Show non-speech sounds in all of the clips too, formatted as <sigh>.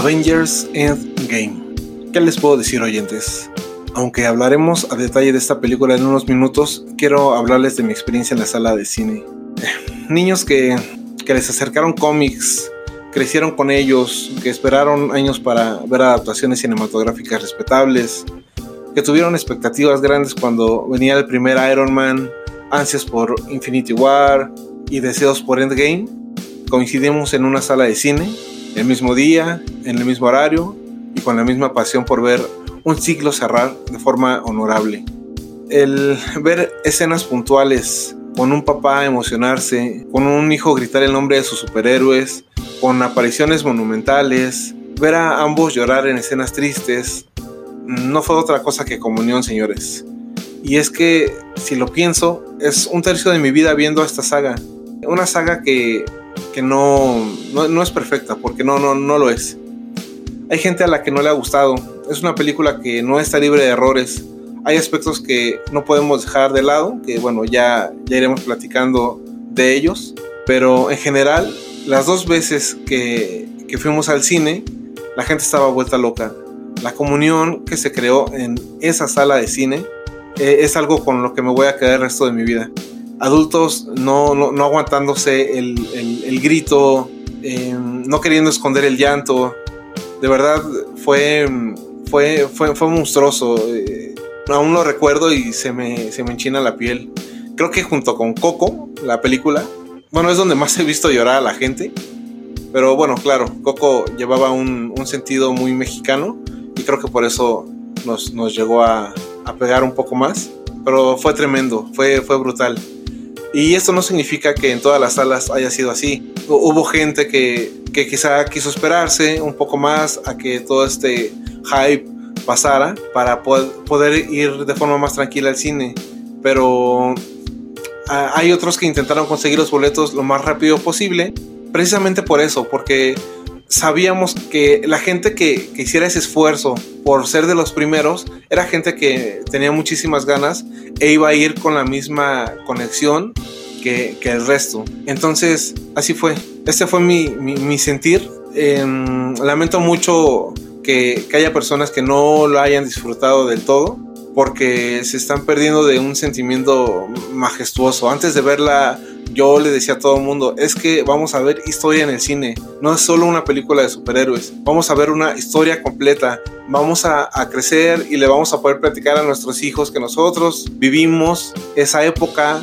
Avengers Endgame. ¿Qué les puedo decir oyentes? Aunque hablaremos a detalle de esta película en unos minutos, quiero hablarles de mi experiencia en la sala de cine. Niños que, que les acercaron cómics, crecieron con ellos, que esperaron años para ver adaptaciones cinematográficas respetables, que tuvieron expectativas grandes cuando venía el primer Iron Man, ansias por Infinity War y deseos por Endgame, coincidimos en una sala de cine, el mismo día, en el mismo horario y con la misma pasión por ver un ciclo cerrar de forma honorable. El ver escenas puntuales, con un papá emocionarse, con un hijo gritar el nombre de sus superhéroes, con apariciones monumentales, ver a ambos llorar en escenas tristes, no fue otra cosa que comunión, señores. Y es que, si lo pienso, es un tercio de mi vida viendo esta saga. Una saga que, que no, no, es perfecta, porque no, no, no lo es. Hay gente a la que no le ha gustado. Es una película que no está libre de errores. Hay aspectos que no podemos dejar de lado, que bueno, ya, ya iremos platicando de ellos. Pero en general, las dos veces que, que fuimos al cine, la gente estaba vuelta loca. La comunión que se creó en esa sala de cine eh, es algo con lo que me voy a quedar el resto de mi vida. Adultos no, no, aguantándose el, el, grito, em, no queriendo esconder el llanto. De verdad fue, fue, fue, fue monstruoso. Eh, aún lo recuerdo y se me, se me enchina la piel. Creo que junto con Coco, la película, bueno, es donde más he visto llorar a la gente. Pero bueno, claro, Coco llevaba un, un sentido muy mexicano y creo que por eso nos, nos llegó a, a, pegar un poco más. Pero fue tremendo, fue, fue brutal. Y esto no significa que en todas las salas haya sido así. Hubo gente que, que quizá quiso esperarse un poco más a que todo este hype pasara para poder ir de forma más tranquila al cine. Pero hay otros que intentaron conseguir los boletos lo más rápido posible, precisamente por eso, porque sabíamos que la gente que, hiciera ese esfuerzo por ser de los primeros era gente que tenía muchísimas ganas e iba a ir con la misma conexión que, el resto. Entonces, así fue. Ese fue mi, sentir. Em, lamento mucho que, que haya personas que no lo hayan disfrutado del todo porque se están perdiendo de un sentimiento majestuoso. Antes de verla, yo le decía a todo el mundo, es que vamos a ver historia en el cine, no es solo una película de superhéroes, vamos a ver una historia completa, vamos a, crecer y le vamos a poder platicar a nuestros hijos que nosotros vivimos esa época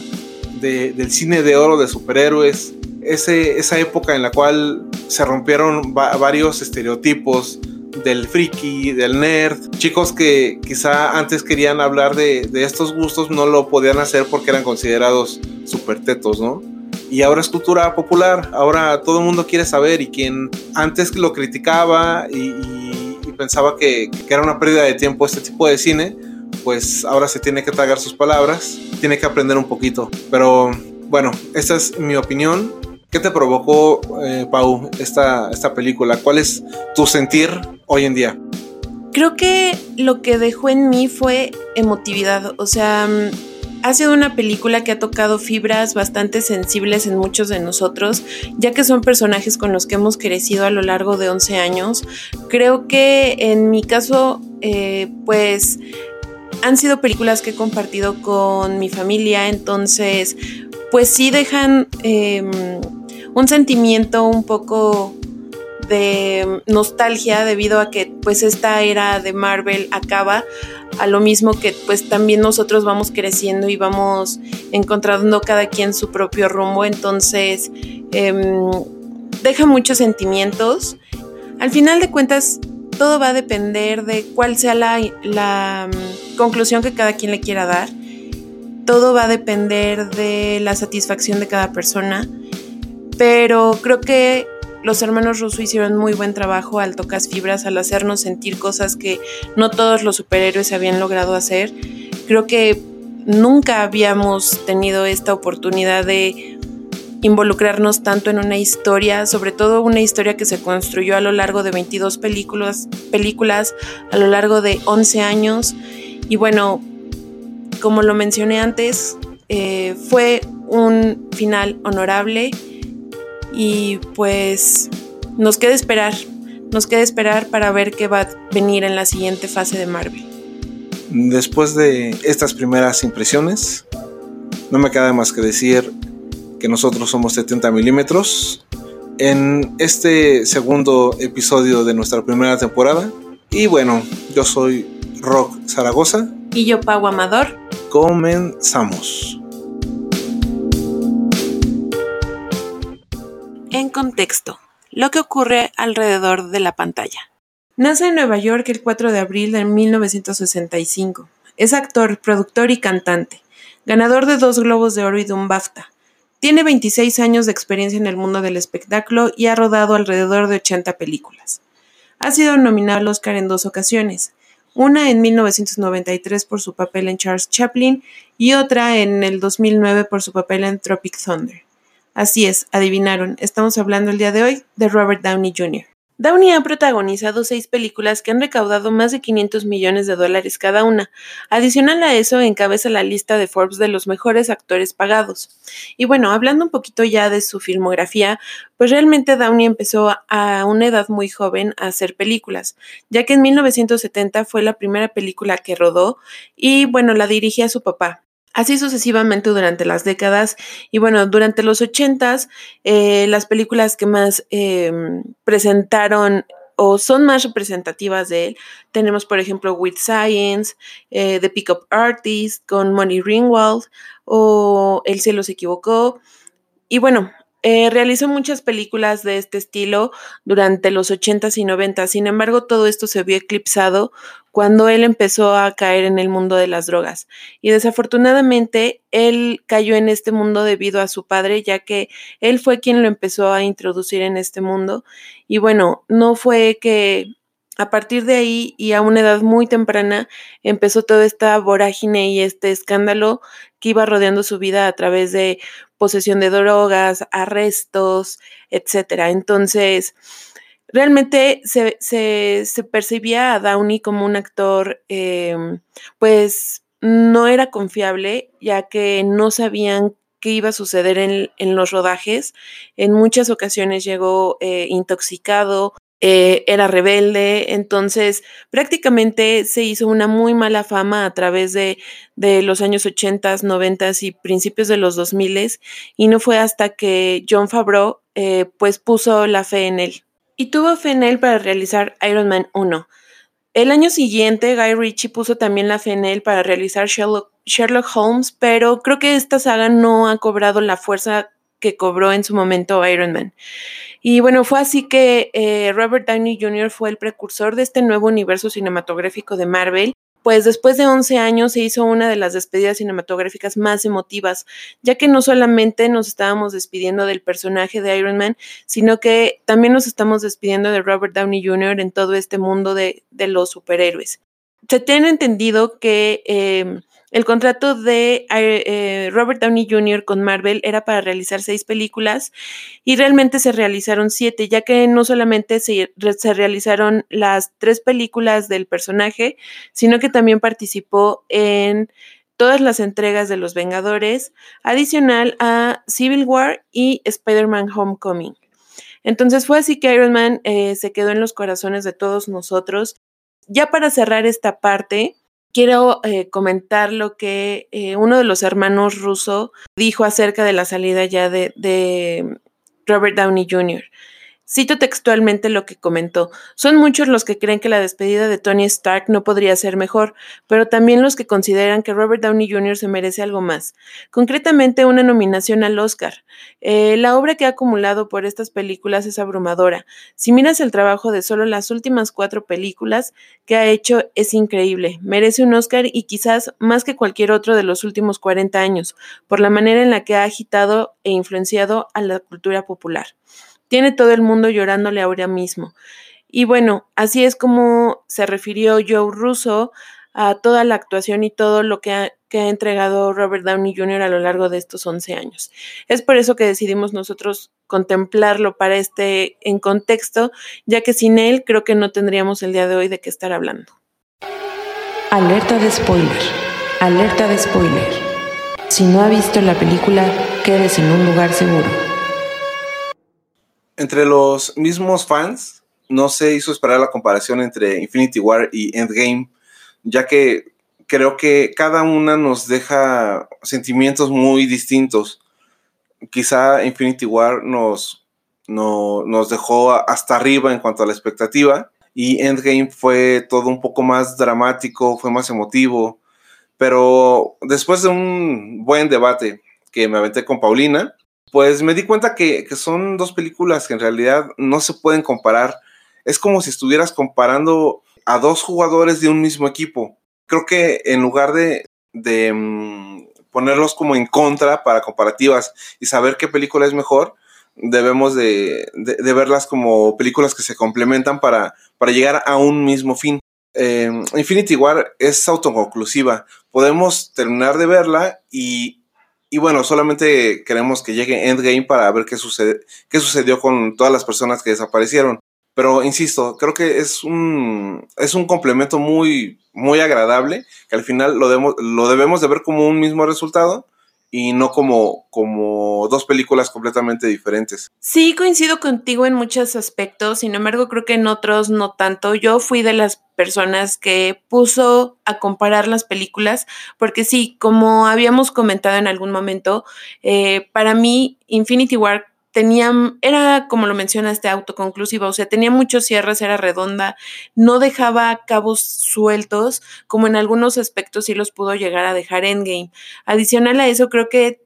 del cine de oro de superhéroes, ese, esa época en la cual se rompieron varios estereotipos del friki, del nerd, chicos que quizá antes querían hablar de, estos gustos no lo podían hacer porque eran considerados super tetos, ¿no? Y ahora es cultura popular, ahora todo el mundo quiere saber y quien antes lo criticaba y, pensaba que, que, era una pérdida de tiempo este tipo de cine, pues ahora se tiene que tragar sus palabras, tiene que aprender un poquito. Pero bueno, esta es mi opinión. ¿Qué te provocó, eh, Pau, esta, esta película? ¿Cuál es tu sentir hoy en día? Creo que lo que dejó en mí fue emotividad. O sea, mm, ha sido una película que ha tocado fibras bastante sensibles en muchos de nosotros, ya que son personajes con los que hemos crecido a lo largo de 11 años. Creo que en mi caso, eh, pues han sido películas que he compartido con mi familia, entonces pues sí dejan em, un sentimiento un poco de nostalgia debido a que pues esta era de Marvel acaba a lo mismo que pues también nosotros vamos creciendo y vamos encontrando cada quien su propio rumbo. Entonces em, deja muchos sentimientos. Al final de cuentas todo va a depender de cuál sea la, la mm, conclusión que cada quien le quiera dar. Todo va a depender de la satisfacción de cada persona, pero creo que los hermanos Russo hicieron muy buen trabajo al tocar fibras, al hacernos sentir cosas que no todos los superhéroes habían logrado hacer. Creo que nunca habíamos tenido esta oportunidad de involucrarnos tanto en una historia, sobre todo una historia que se construyó a lo largo de 22 películas, películas a lo largo de 11 años. Y bueno, como lo mencioné antes, eh, fue un final honorable y pues nos queda esperar nos queda esperar para ver qué va a venir en la siguiente fase de Marvel. Después de estas primeras impresiones, no me queda más que decir que nosotros somos 70 milímetros en este segundo episodio de nuestra primera temporada. Y bueno, yo soy Rock Zaragoza. Y yo, Pau Amador. Comenzamos. En contexto, lo que ocurre alrededor de la pantalla. Nace en Nueva York el 4 de abril de 1965. Es actor, productor y cantante, ganador de dos Globos de Oro y de un BAFTA. Tiene 26 años de experiencia en el mundo del espectáculo y ha rodado alrededor de 80 películas. Ha sido nominado al Oscar en dos ocasiones, una en 1993 por su papel en Charles Chaplin y otra en el 2009 por su papel en Tropic Thunder. Así es, adivinaron, estamos hablando el día de hoy de Robert Downey Jr. Downey ha protagonizado seis películas que han recaudado más de 500 millones de dólares cada una. Adicional a eso, encabeza la lista de Forbes de los mejores actores pagados. Y bueno, hablando un poquito ya de su filmografía, pues realmente Downey empezó a una edad muy joven a hacer películas, ya que en 1970 fue la primera película que rodó y bueno, la dirigía su papá. Así sucesivamente durante las décadas y bueno, durante los ochentas, eh, las películas que más em, presentaron o son más representativas de él, tenemos por ejemplo With Science, eh, The Pickup Artist con Money Ringwald o El cielo se equivocó. Y bueno, eh, realizó muchas películas de este estilo durante los 80s y 90 sin embargo todo esto se vio eclipsado cuando él empezó a caer en el mundo de las drogas. Y desafortunadamente él cayó en este mundo debido a su padre, ya que él fue quien lo empezó a introducir en este mundo. Y bueno, no fue que a partir de ahí y a una edad muy temprana empezó toda esta vorágine y este escándalo que iba rodeando su vida a través de posesión de drogas, arrestos, etcétera. Entonces, realmente se, se, percibía a Downey como un actor, em, pues no era confiable, ya que no sabían qué iba a suceder en, en los rodajes. En muchas ocasiones llegó eh, intoxicado, eh, era rebelde, entonces prácticamente se hizo una muy mala fama a través de, de los años 80, 90 y principios de los 2000 y no fue hasta que John Favreau eh, pues puso la fe en él. Y tuvo fe para realizar Iron Man 1. El año siguiente, Guy Ritchie puso también la fe en él para realizar Sherlock, Sherlock Holmes, pero creo que esta saga no ha cobrado la fuerza que cobró en su momento Iron Man. Y bueno, fue así que eh, Robert Downey Jr. fue el precursor de este nuevo universo cinematográfico de Marvel. Pues después de 11 años se hizo una de las despedidas cinematográficas más emotivas, ya que no solamente nos estábamos despidiendo del personaje de Iron Man, sino que también nos estamos despidiendo de Robert Downey Jr. en todo este mundo de, los superhéroes. Se tiene entendido que eh, el contrato de eh, Robert Downey Jr. con Marvel era para realizar seis películas y realmente se realizaron siete, ya que no solamente se, se, realizaron las tres películas del personaje, sino que también participó en todas las entregas de Los Vengadores, adicional a Civil War y Spider-Man Homecoming. Entonces fue así que Iron Man eh, se quedó en los corazones de todos nosotros. Ya para cerrar esta parte, quiero eh, comentar lo que eh, uno de los hermanos ruso dijo acerca de la salida ya de, de Robert Downey Jr. Cito textualmente lo que comentó. Son muchos los que creen que la despedida de Tony Stark no podría ser mejor, pero también los que consideran que Robert Downey Jr. se merece algo más, concretamente una nominación al Oscar. Eh, la obra que ha acumulado por estas películas es abrumadora. Si miras el trabajo de solo las últimas cuatro películas que ha hecho, es increíble. Merece un Oscar y quizás más que cualquier otro de los últimos 40 años, por la manera en la que ha agitado e influenciado a la cultura popular. Tiene todo el mundo llorándole ahora mismo. Y bueno, así es como se refirió Joe Russo a toda la actuación y todo lo que ha, entregado Robert Downey Jr. a lo largo de estos 11 años. Es por eso que decidimos nosotros contemplarlo para este en contexto, ya que sin él creo que no tendríamos el día de hoy de qué estar hablando. Alerta de spoiler. Alerta de spoiler. Si no ha visto la película, quédese en un lugar seguro. Entre los mismos fans no se hizo esperar la comparación entre Infinity War y Endgame, ya que creo que cada una nos deja sentimientos muy distintos. Quizá Infinity War nos, no, nos dejó hasta arriba en cuanto a la expectativa y Endgame fue todo un poco más dramático, fue más emotivo, pero después de un buen debate que me aventé con Paulina, pues me di cuenta que, son dos películas que en realidad no se pueden comparar. Es como si estuvieras comparando a dos jugadores de un mismo equipo. Creo que en lugar de, de mm, ponerlos como en contra para comparativas y saber qué película es mejor, debemos de, de, verlas como películas que se complementan para, para llegar a un mismo fin. Eh, Infinity War es autoconclusiva. Podemos terminar de verla y, y, bueno, solamente queremos que llegue Endgame para ver qué, sucede, qué sucedió con todas las personas que desaparecieron. Pero insisto, creo que es un, es un complemento muy, muy agradable, que al final lo, debemos, lo debemos de ver como un mismo resultado y no como, como dos películas completamente diferentes. Sí, coincido contigo en muchos aspectos, sin embargo creo que en otros no tanto. Yo fui de las personas que puso a comparar las películas, porque sí, como habíamos comentado en algún momento, eh, para mí Infinity War tenía, era como lo mencionaste, autoconclusiva, o sea, tenía muchos cierres, era redonda, no dejaba cabos sueltos, como en algunos aspectos sí los pudo llegar a dejar Endgame. Adicional a eso, creo que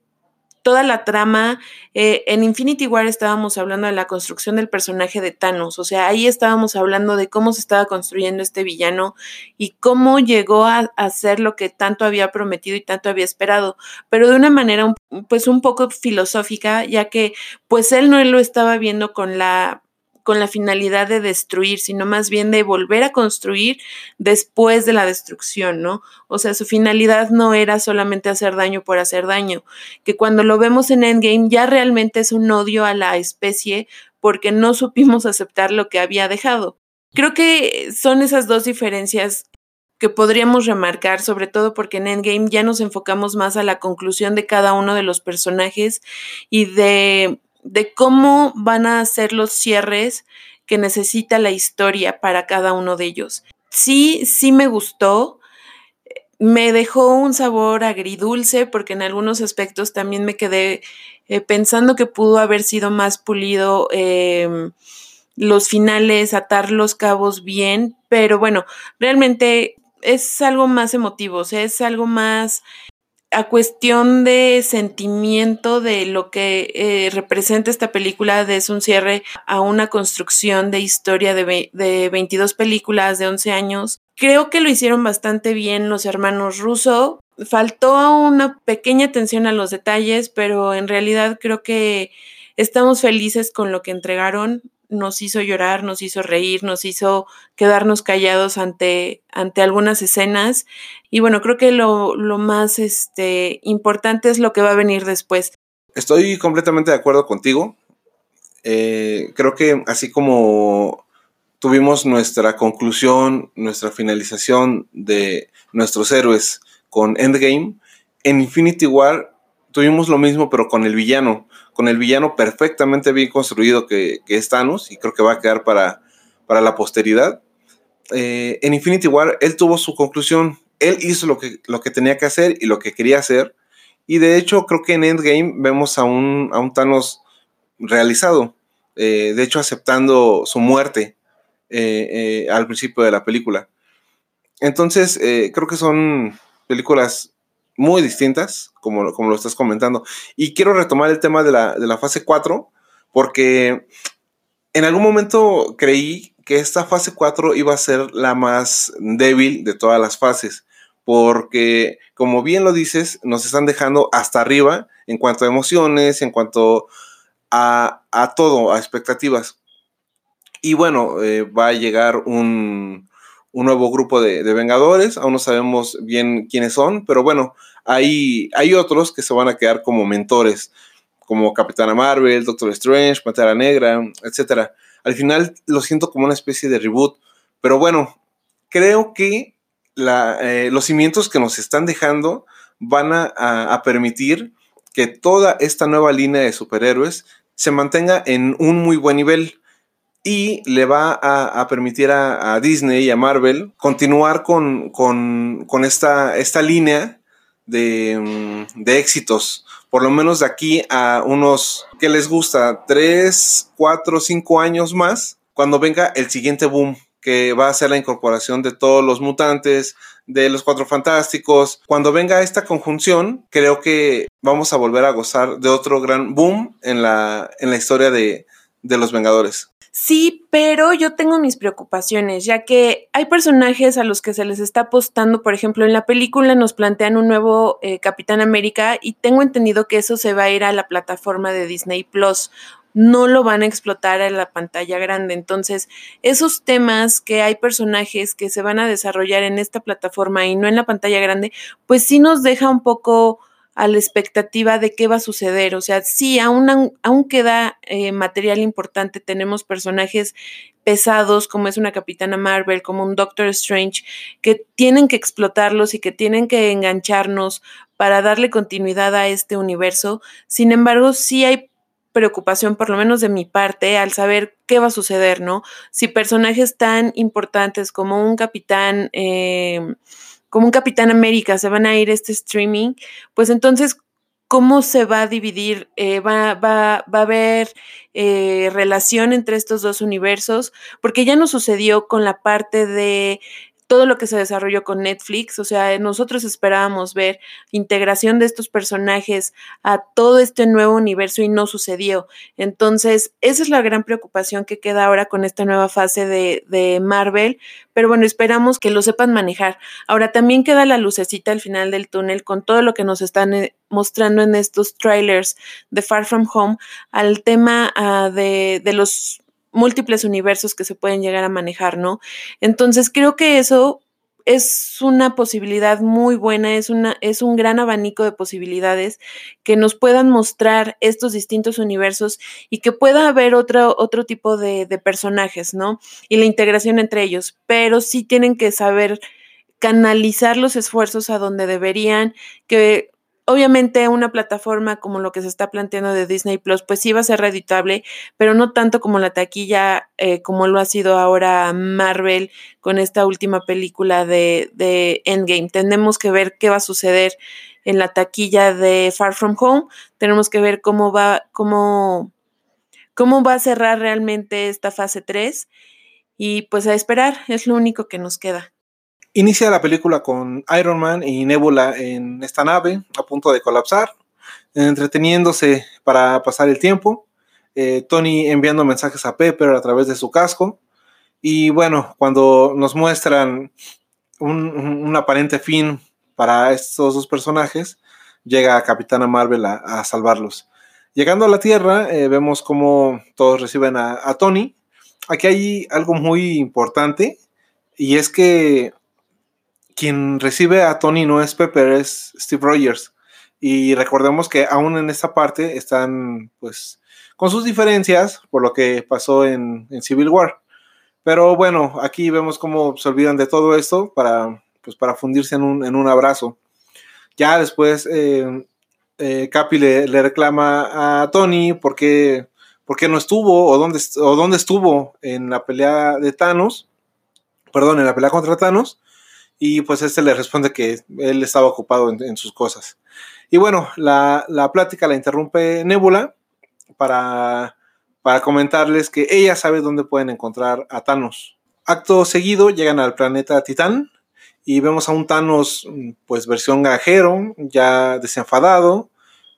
toda la trama. Eh, en Infinity War estábamos hablando de la construcción del personaje de Thanos, o sea, ahí estábamos hablando de cómo se estaba construyendo este villano y cómo llegó a, hacer lo que tanto había prometido y tanto había esperado, pero de una manera pues un poco filosófica, ya que pues él no lo estaba viendo con la con la finalidad de destruir, sino más bien de volver a construir después de la destrucción, ¿no? O sea, su finalidad no era solamente hacer daño por hacer daño, que cuando lo vemos en Endgame ya realmente es un odio a la especie porque no <laughs> supimos aceptar lo que había dejado. Creo que son esas dos diferencias que podríamos remarcar, sobre todo porque en Endgame ya nos enfocamos más a la conclusión de cada uno de los personajes y de de cómo van a ser los cierres que necesita la historia para cada uno de ellos. Sí, sí me gustó. Me dejó un sabor agridulce porque en algunos aspectos también me quedé eh, pensando que pudo haber sido más pulido em, los finales, atar los cabos bien, pero bueno, realmente es algo más emotivo, o sea, es algo más a cuestión de sentimiento de lo que eh, representa esta película, de es un cierre a una construcción de historia de, de 22 películas de 11 años. Creo que lo hicieron bastante bien los hermanos Russo. Faltó una pequeña atención a los detalles, pero en realidad creo que estamos felices con lo que entregaron nos hizo llorar, nos hizo reír, nos hizo quedarnos callados ante, ante algunas escenas. Y bueno, creo que lo, más este, importante es lo que va a venir después. Estoy completamente de acuerdo contigo. Eh, creo que así como tuvimos nuestra conclusión, nuestra finalización de nuestros héroes con Endgame, en Infinity War tuvimos lo mismo, pero con el villano con el villano perfectamente bien construido que, es Thanos y creo que va a quedar para, para la posteridad. Eh, en Infinity War él tuvo su conclusión, él hizo lo que, lo que tenía que hacer y lo que quería hacer y de hecho creo que en Endgame vemos a un, a un Thanos realizado, eh, de hecho aceptando su muerte eh, al principio de la película. Entonces creo que son películas muy distintas, como, como lo estás comentando. Y quiero retomar el tema de la, de la fase 4, porque en algún momento creí que esta fase 4 iba a ser la más débil de todas las fases, porque como bien lo dices, nos están dejando hasta arriba en cuanto a emociones, en cuanto a, a todo, a expectativas. Y bueno, eh, va a llegar un, un nuevo grupo de, Vengadores, aún no sabemos bien quiénes son, pero bueno, hay, hay otros que se van a quedar como mentores, como Capitana Marvel, Doctor Strange, Pantera Negra, etc. Al final lo siento como una especie de reboot, pero bueno, creo que eh, los cimientos que nos están dejando van a, permitir que toda esta nueva línea de superhéroes se mantenga en un muy buen nivel y le va a, permitir a, Disney y a Marvel continuar con, con, con esta, esta línea de, mm, de, éxitos. Por lo menos de aquí a unos, ¿qué les gusta? Tres, cuatro, cinco años más, cuando venga el siguiente boom, que va a ser la incorporación de todos los mutantes, de los cuatro fantásticos. Cuando venga esta conjunción, creo que vamos a volver a gozar de otro gran boom en la, en la historia de, de los Vengadores. Sí, pero yo tengo mis preocupaciones, ya que hay personajes a los que se les está apostando, por ejemplo, en la película nos plantean un nuevo eh, Capitán América y tengo entendido que eso se va a ir a la plataforma de Disney Plus. No lo van a explotar en la pantalla grande. Entonces, esos temas que hay personajes que se van a desarrollar en esta plataforma y no en la pantalla grande, pues sí nos deja un poco a la expectativa de qué va a suceder. O sea, sí, aún, aún queda eh, material importante, tenemos personajes pesados como es una Capitana Marvel, como un Doctor Strange, que tienen que explotarlos y que tienen que engancharnos para darle continuidad a este universo. Sin embargo, sí hay preocupación, por lo menos de mi parte, al saber qué va a suceder, ¿no? Si personajes tan importantes como un capitán... Eh, como un Capitán América, se van a ir este streaming, pues entonces, ¿cómo se va a dividir? Eh, va, va, va, a haber eh, relación entre estos dos universos? Porque ya no sucedió con la parte de todo lo que se desarrolló con Netflix, o sea, nosotros esperábamos ver integración de estos personajes a todo este nuevo universo y no sucedió. Entonces, esa es la gran preocupación que queda ahora con esta nueva fase de, de Marvel, pero bueno, esperamos que lo sepan manejar. Ahora también queda la lucecita al final del túnel con todo lo que nos están eh, mostrando en estos trailers de Far From Home al tema de, de los múltiples universos que se pueden llegar a manejar, ¿no? Entonces creo que eso es una posibilidad muy buena, es, una, es un gran abanico de posibilidades que nos puedan mostrar estos distintos universos y que pueda haber otro, otro tipo de, de personajes, ¿no? Y la integración entre ellos, pero sí tienen que saber canalizar los esfuerzos a donde deberían, que Obviamente una plataforma como lo que se está planteando de Disney Plus, pues sí va a ser reditable, pero no tanto como la taquilla, eh, como lo ha sido ahora Marvel con esta última película de, Endgame. Tenemos que ver qué va a suceder en la taquilla de Far From Home. Tenemos que ver cómo va, cómo, cómo va a cerrar realmente esta fase 3. Y pues a esperar, es lo único que nos queda. Inicia la película con Iron Man y Nebula en esta nave a punto de colapsar, entreteniéndose para pasar el tiempo. Eh, Tony enviando mensajes a Pepper a través de su casco. Y bueno, cuando nos muestran un, aparente fin para estos dos personajes, llega Capitana Marvel a, salvarlos. Llegando a la Tierra, eh, vemos cómo todos reciben a, a Tony. Aquí hay algo muy importante y es que quien recibe a Tony no es Pepper, es Steve Rogers. Y recordemos que aún en esta parte están, pues, con sus diferencias por lo que pasó en, Civil War. Pero bueno, aquí vemos cómo se olvidan de todo esto para, pues, para fundirse en un, en un abrazo. Ya después eh, eh, Capi le, reclama a Tony por qué, no estuvo o dónde, o dónde estuvo en la pelea de Thanos, perdón, en la pelea contra Thanos y pues este le responde que él estaba ocupado en, sus cosas. Y bueno, la, plática la interrumpe Nebula para, para comentarles que ella sabe dónde pueden encontrar a Thanos. Acto seguido llegan al planeta Titán y vemos a un Thanos pues versión gajero, ya desenfadado,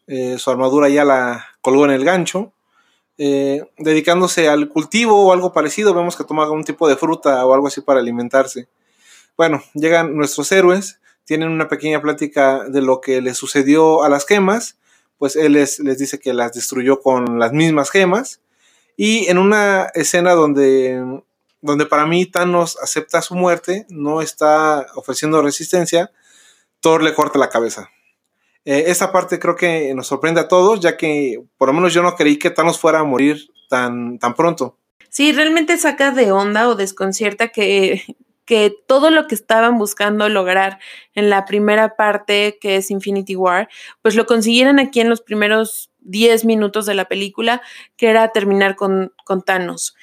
eh, su armadura ya la colgó en el gancho, eh, dedicándose al cultivo o algo parecido, vemos que toma algún tipo de fruta o algo así para alimentarse. Bueno, llegan nuestros héroes, tienen una pequeña plática de lo que le sucedió a las gemas, pues él les, les dice que las destruyó con las mismas gemas, y en una escena donde, donde para mí Thanos acepta su muerte, no está ofreciendo resistencia, Thor le corta la cabeza. Eh, esa parte creo que nos sorprende a todos, ya que por lo menos yo no creí que Thanos fuera a morir tan, tan pronto. Sí, realmente saca de onda o desconcierta que que todo lo que estaban buscando lograr en la primera parte, que es Infinity War, pues lo consiguieran aquí en los primeros 10 minutos de la película, que era terminar con, Thanos.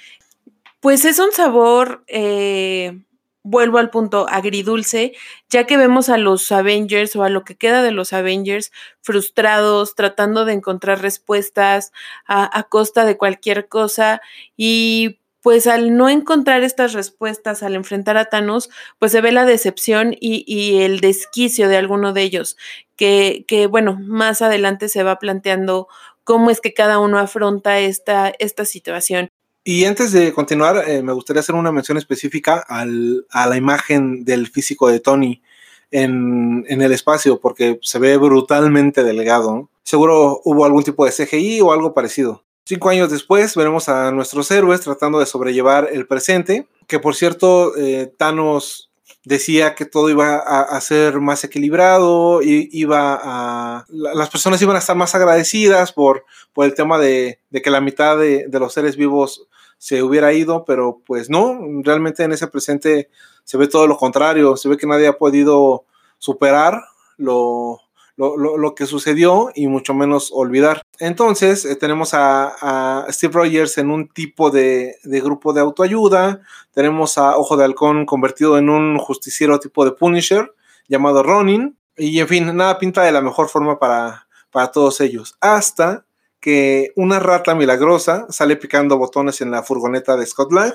Pues es un sabor, eh, vuelvo al punto, agridulce, ya que vemos a los Avengers o a lo que queda de los Avengers frustrados, tratando de encontrar respuestas a, a costa de cualquier cosa y pues al no encontrar estas respuestas, al enfrentar a Thanos, pues se ve la decepción y, y el desquicio de alguno de ellos, que, que, bueno, más adelante se va planteando cómo es que cada uno afronta esta, esta situación. Y antes de continuar, eh, me gustaría hacer una mención específica al, a la imagen del físico de Tony en, en, el espacio, porque se ve brutalmente delgado. Seguro hubo algún tipo de CGI o algo parecido. Cinco años después veremos a nuestros héroes tratando de sobrellevar el presente, que por cierto eh, Thanos decía que todo iba a, ser más equilibrado, y iba a, las personas iban a estar más agradecidas por, el tema de, que la mitad de, los seres vivos se hubiera ido, pero pues no, realmente en ese presente se ve todo lo contrario, se ve que nadie ha podido superar lo, lo, que sucedió y mucho menos olvidar. Entonces eh, tenemos a, Steve Rogers en un tipo de, de, grupo de autoayuda, tenemos a Ojo de Halcón convertido en un justiciero tipo de Punisher llamado Ronin, y en fin, nada pinta de la mejor forma para, para todos ellos, hasta que una rata milagrosa sale picando botones en la furgoneta de Scott Lang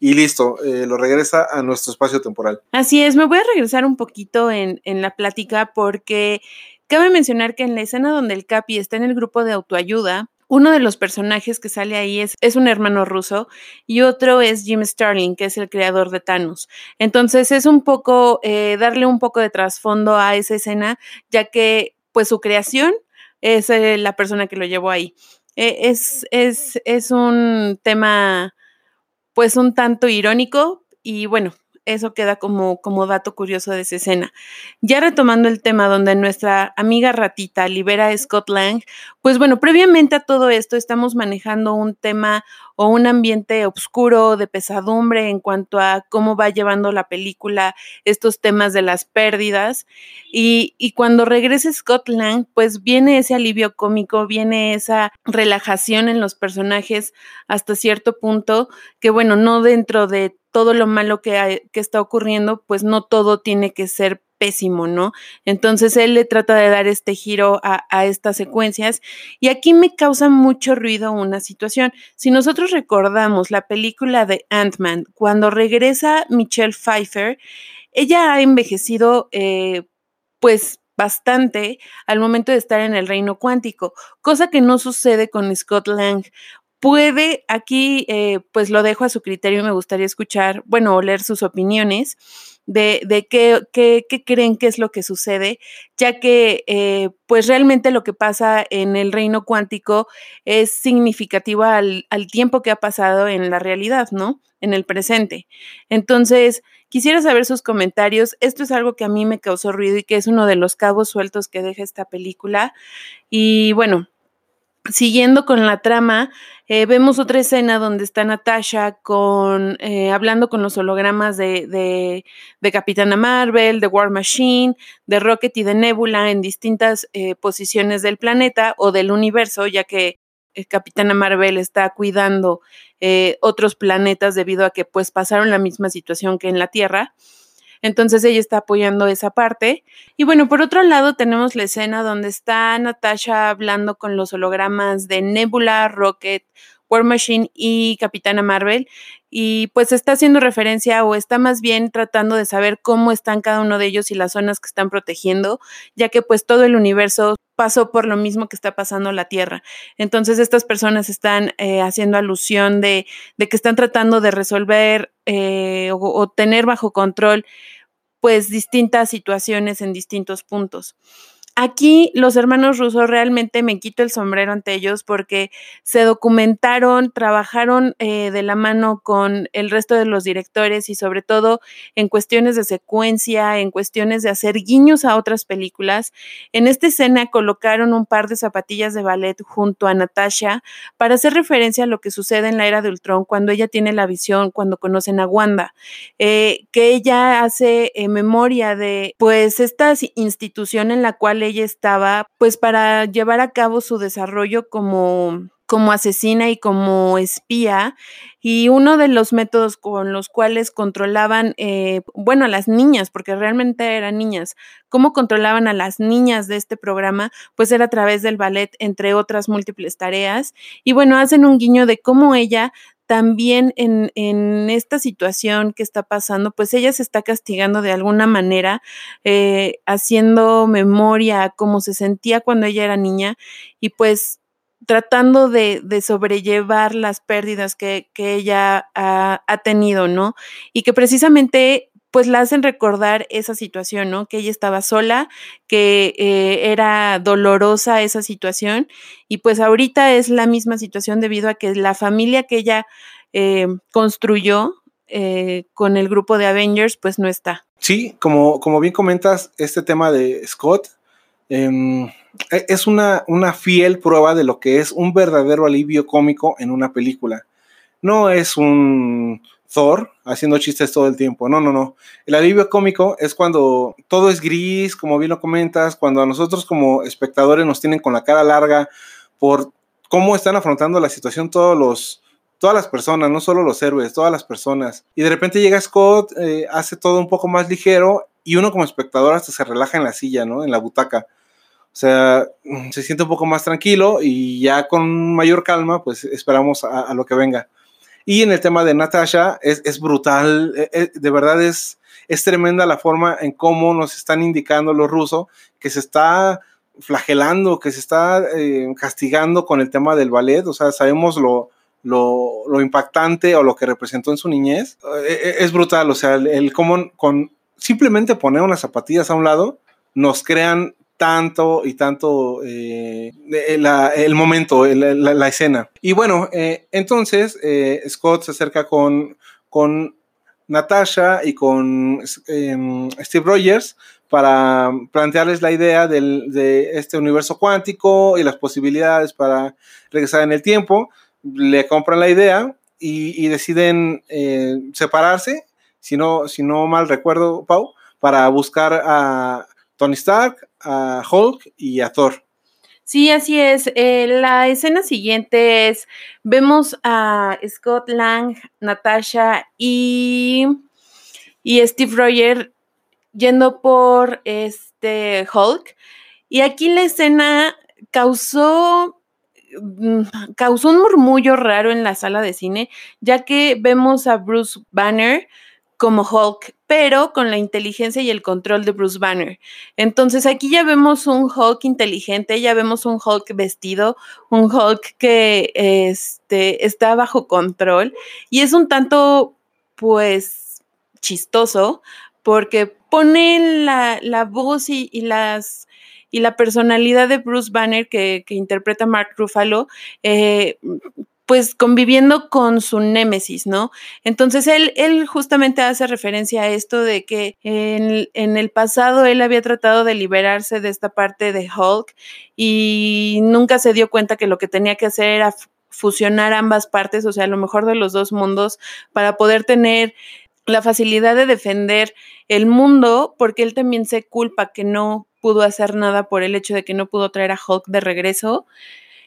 y listo, eh, lo regresa a nuestro espacio temporal. Así es, me voy a regresar un poquito en, en la plática porque Cabe mencionar que en la escena donde el Capi está en el grupo de autoayuda, uno de los personajes que sale ahí es, un hermano ruso y otro es Jim Starling, que es el creador de Thanos. Entonces es un poco, eh, darle un poco de trasfondo a esa escena, ya que pues su creación es eh, la persona que lo llevó ahí. Eh, es, es, es un tema pues un tanto irónico y bueno, eso queda como, como dato curioso de esa escena. Ya retomando el tema donde nuestra amiga ratita libera a Scott Lang, pues bueno, previamente a todo esto estamos manejando un tema o un ambiente oscuro de pesadumbre en cuanto a cómo va llevando la película estos temas de las pérdidas. Y, cuando regrese Scott Lang, pues viene ese alivio cómico, viene esa relajación en los personajes hasta cierto punto, que bueno, no dentro de todo lo malo que, que está ocurriendo, pues no todo tiene que ser pésimo, ¿no? Entonces él le trata de dar este giro a, estas secuencias y aquí me causa mucho ruido una situación. Si nosotros recordamos la película de Ant-Man, cuando regresa Michelle Pfeiffer, ella ha envejecido eh, pues bastante al momento de estar en el reino cuántico, cosa que no sucede con Scott Lang puede, aquí eh, pues lo dejo a su criterio, me gustaría escuchar, bueno, o leer sus opiniones de, de qué, qué, qué, creen que es lo que sucede, ya que eh, pues realmente lo que pasa en el reino cuántico es significativo al, al tiempo que ha pasado en la realidad, ¿no? En el presente. Entonces, quisiera saber sus comentarios. Esto es algo que a mí me causó ruido y que es uno de los cabos sueltos que deja esta película. Y bueno, siguiendo con la trama, eh, vemos otra escena donde está Natasha con, eh, hablando con los hologramas de, de, de, Capitana Marvel, de War Machine, de Rocket y de Nebula en distintas eh, posiciones del planeta o del universo, ya que eh, Capitana Marvel está cuidando eh, otros planetas debido a que pues pasaron la misma situación que en la Tierra. Entonces ella está apoyando esa parte. Y bueno, por otro lado tenemos la escena donde está Natasha hablando con los hologramas de Nebula, Rocket, War Machine y Capitana Marvel. Y pues está haciendo referencia o está más bien tratando de saber cómo están cada uno de ellos y las zonas que están protegiendo, ya que pues todo el universo pasó por lo mismo que está pasando la Tierra. Entonces estas personas están eh, haciendo alusión de, de, que están tratando de resolver eh, o, o tener bajo control pues distintas situaciones en distintos puntos. Aquí los hermanos rusos realmente me quito el sombrero ante ellos porque se documentaron, trabajaron eh, de la mano con el resto de los directores y sobre todo en cuestiones de secuencia, en cuestiones de hacer guiños a otras películas. En esta escena colocaron un par de zapatillas de ballet junto a Natasha para hacer referencia a lo que sucede en la era de Ultron cuando ella tiene la visión, cuando conocen a Wanda, eh, que ella hace eh, memoria de pues esta institución en la cual ella estaba, pues para llevar a cabo su desarrollo como como asesina y como espía. Y uno de los métodos con los cuales controlaban, eh, bueno, a las niñas, porque realmente eran niñas, cómo controlaban a las niñas de este programa, pues era a través del ballet, entre otras múltiples tareas. Y bueno, hacen un guiño de cómo ella también en, en, esta situación que está pasando, pues ella se está castigando de alguna manera, eh, haciendo memoria cómo se sentía cuando ella era niña y pues tratando de, de sobrellevar las pérdidas que, que ella ha, ha, tenido, ¿no? Y que precisamente pues la hacen recordar esa situación, ¿no? Que ella estaba sola, que eh, era dolorosa esa situación y pues ahorita es la misma situación debido a que la familia que ella eh, construyó eh, con el grupo de Avengers pues no está. Sí, como, como bien comentas, este tema de Scott eh, es una, una fiel prueba de lo que es un verdadero alivio cómico en una película. No es un Thor haciendo chistes todo el tiempo. No, no, no. El alivio cómico es cuando todo es gris, como bien lo comentas, cuando a nosotros como espectadores nos tienen con la cara larga por cómo están afrontando la situación todos los, todas las personas, no solo los héroes, todas las personas. Y de repente llega Scott, eh, hace todo un poco más ligero y uno como espectador hasta se relaja en la silla, ¿no? En la butaca. O sea, se siente un poco más tranquilo y ya con mayor calma, pues esperamos a lo que venga. Y en el tema de Natasha, es, es brutal, es, e, de verdad es, es tremenda la forma en cómo nos están indicando los rusos que se está flagelando, que se está eh, castigando con el tema del ballet, o sea, sabemos lo, lo, lo, impactante o lo que representó en su niñez, eh, es brutal, o sea, el, el cómo con simplemente poner unas zapatillas a un lado, nos crean tanto y tanto eh, la, el momento, la, escena. Y bueno, eh, entonces eh, Scott se acerca con, con Natasha y con em, Steve Rogers para plantearles la idea del, de este universo cuántico y las posibilidades para regresar en el tiempo. Le compran la idea y, deciden eh, separarse, si no, si no mal recuerdo, Pau, para buscar a Tony Stark, a Hulk y a Thor. Sí, así es. Eh, la escena siguiente es, vemos a Scott Lang, Natasha y, y Steve Roger yendo por este Hulk. Y aquí la escena causó mm, causó un murmullo raro en la sala de cine, ya que vemos a Bruce Banner como Hulk, pero con la inteligencia y el control de Bruce Banner. Entonces aquí ya vemos un Hulk inteligente, ya vemos un Hulk vestido, un Hulk que este, está bajo control y es un tanto, pues, chistoso porque pone la, la voz y, las y la personalidad de Bruce Banner que, que interpreta Mark Ruffalo eh, pues conviviendo con su némesis, ¿no? Entonces él, él justamente hace referencia a esto de que en, el pasado él había tratado de liberarse de esta parte de Hulk y nunca se dio cuenta que lo que tenía que hacer era fusionar ambas partes, o sea, lo mejor de los dos mundos para poder tener la facilidad de defender el mundo, porque él también se culpa que no pudo hacer nada por el hecho de que no pudo traer a Hulk de regreso.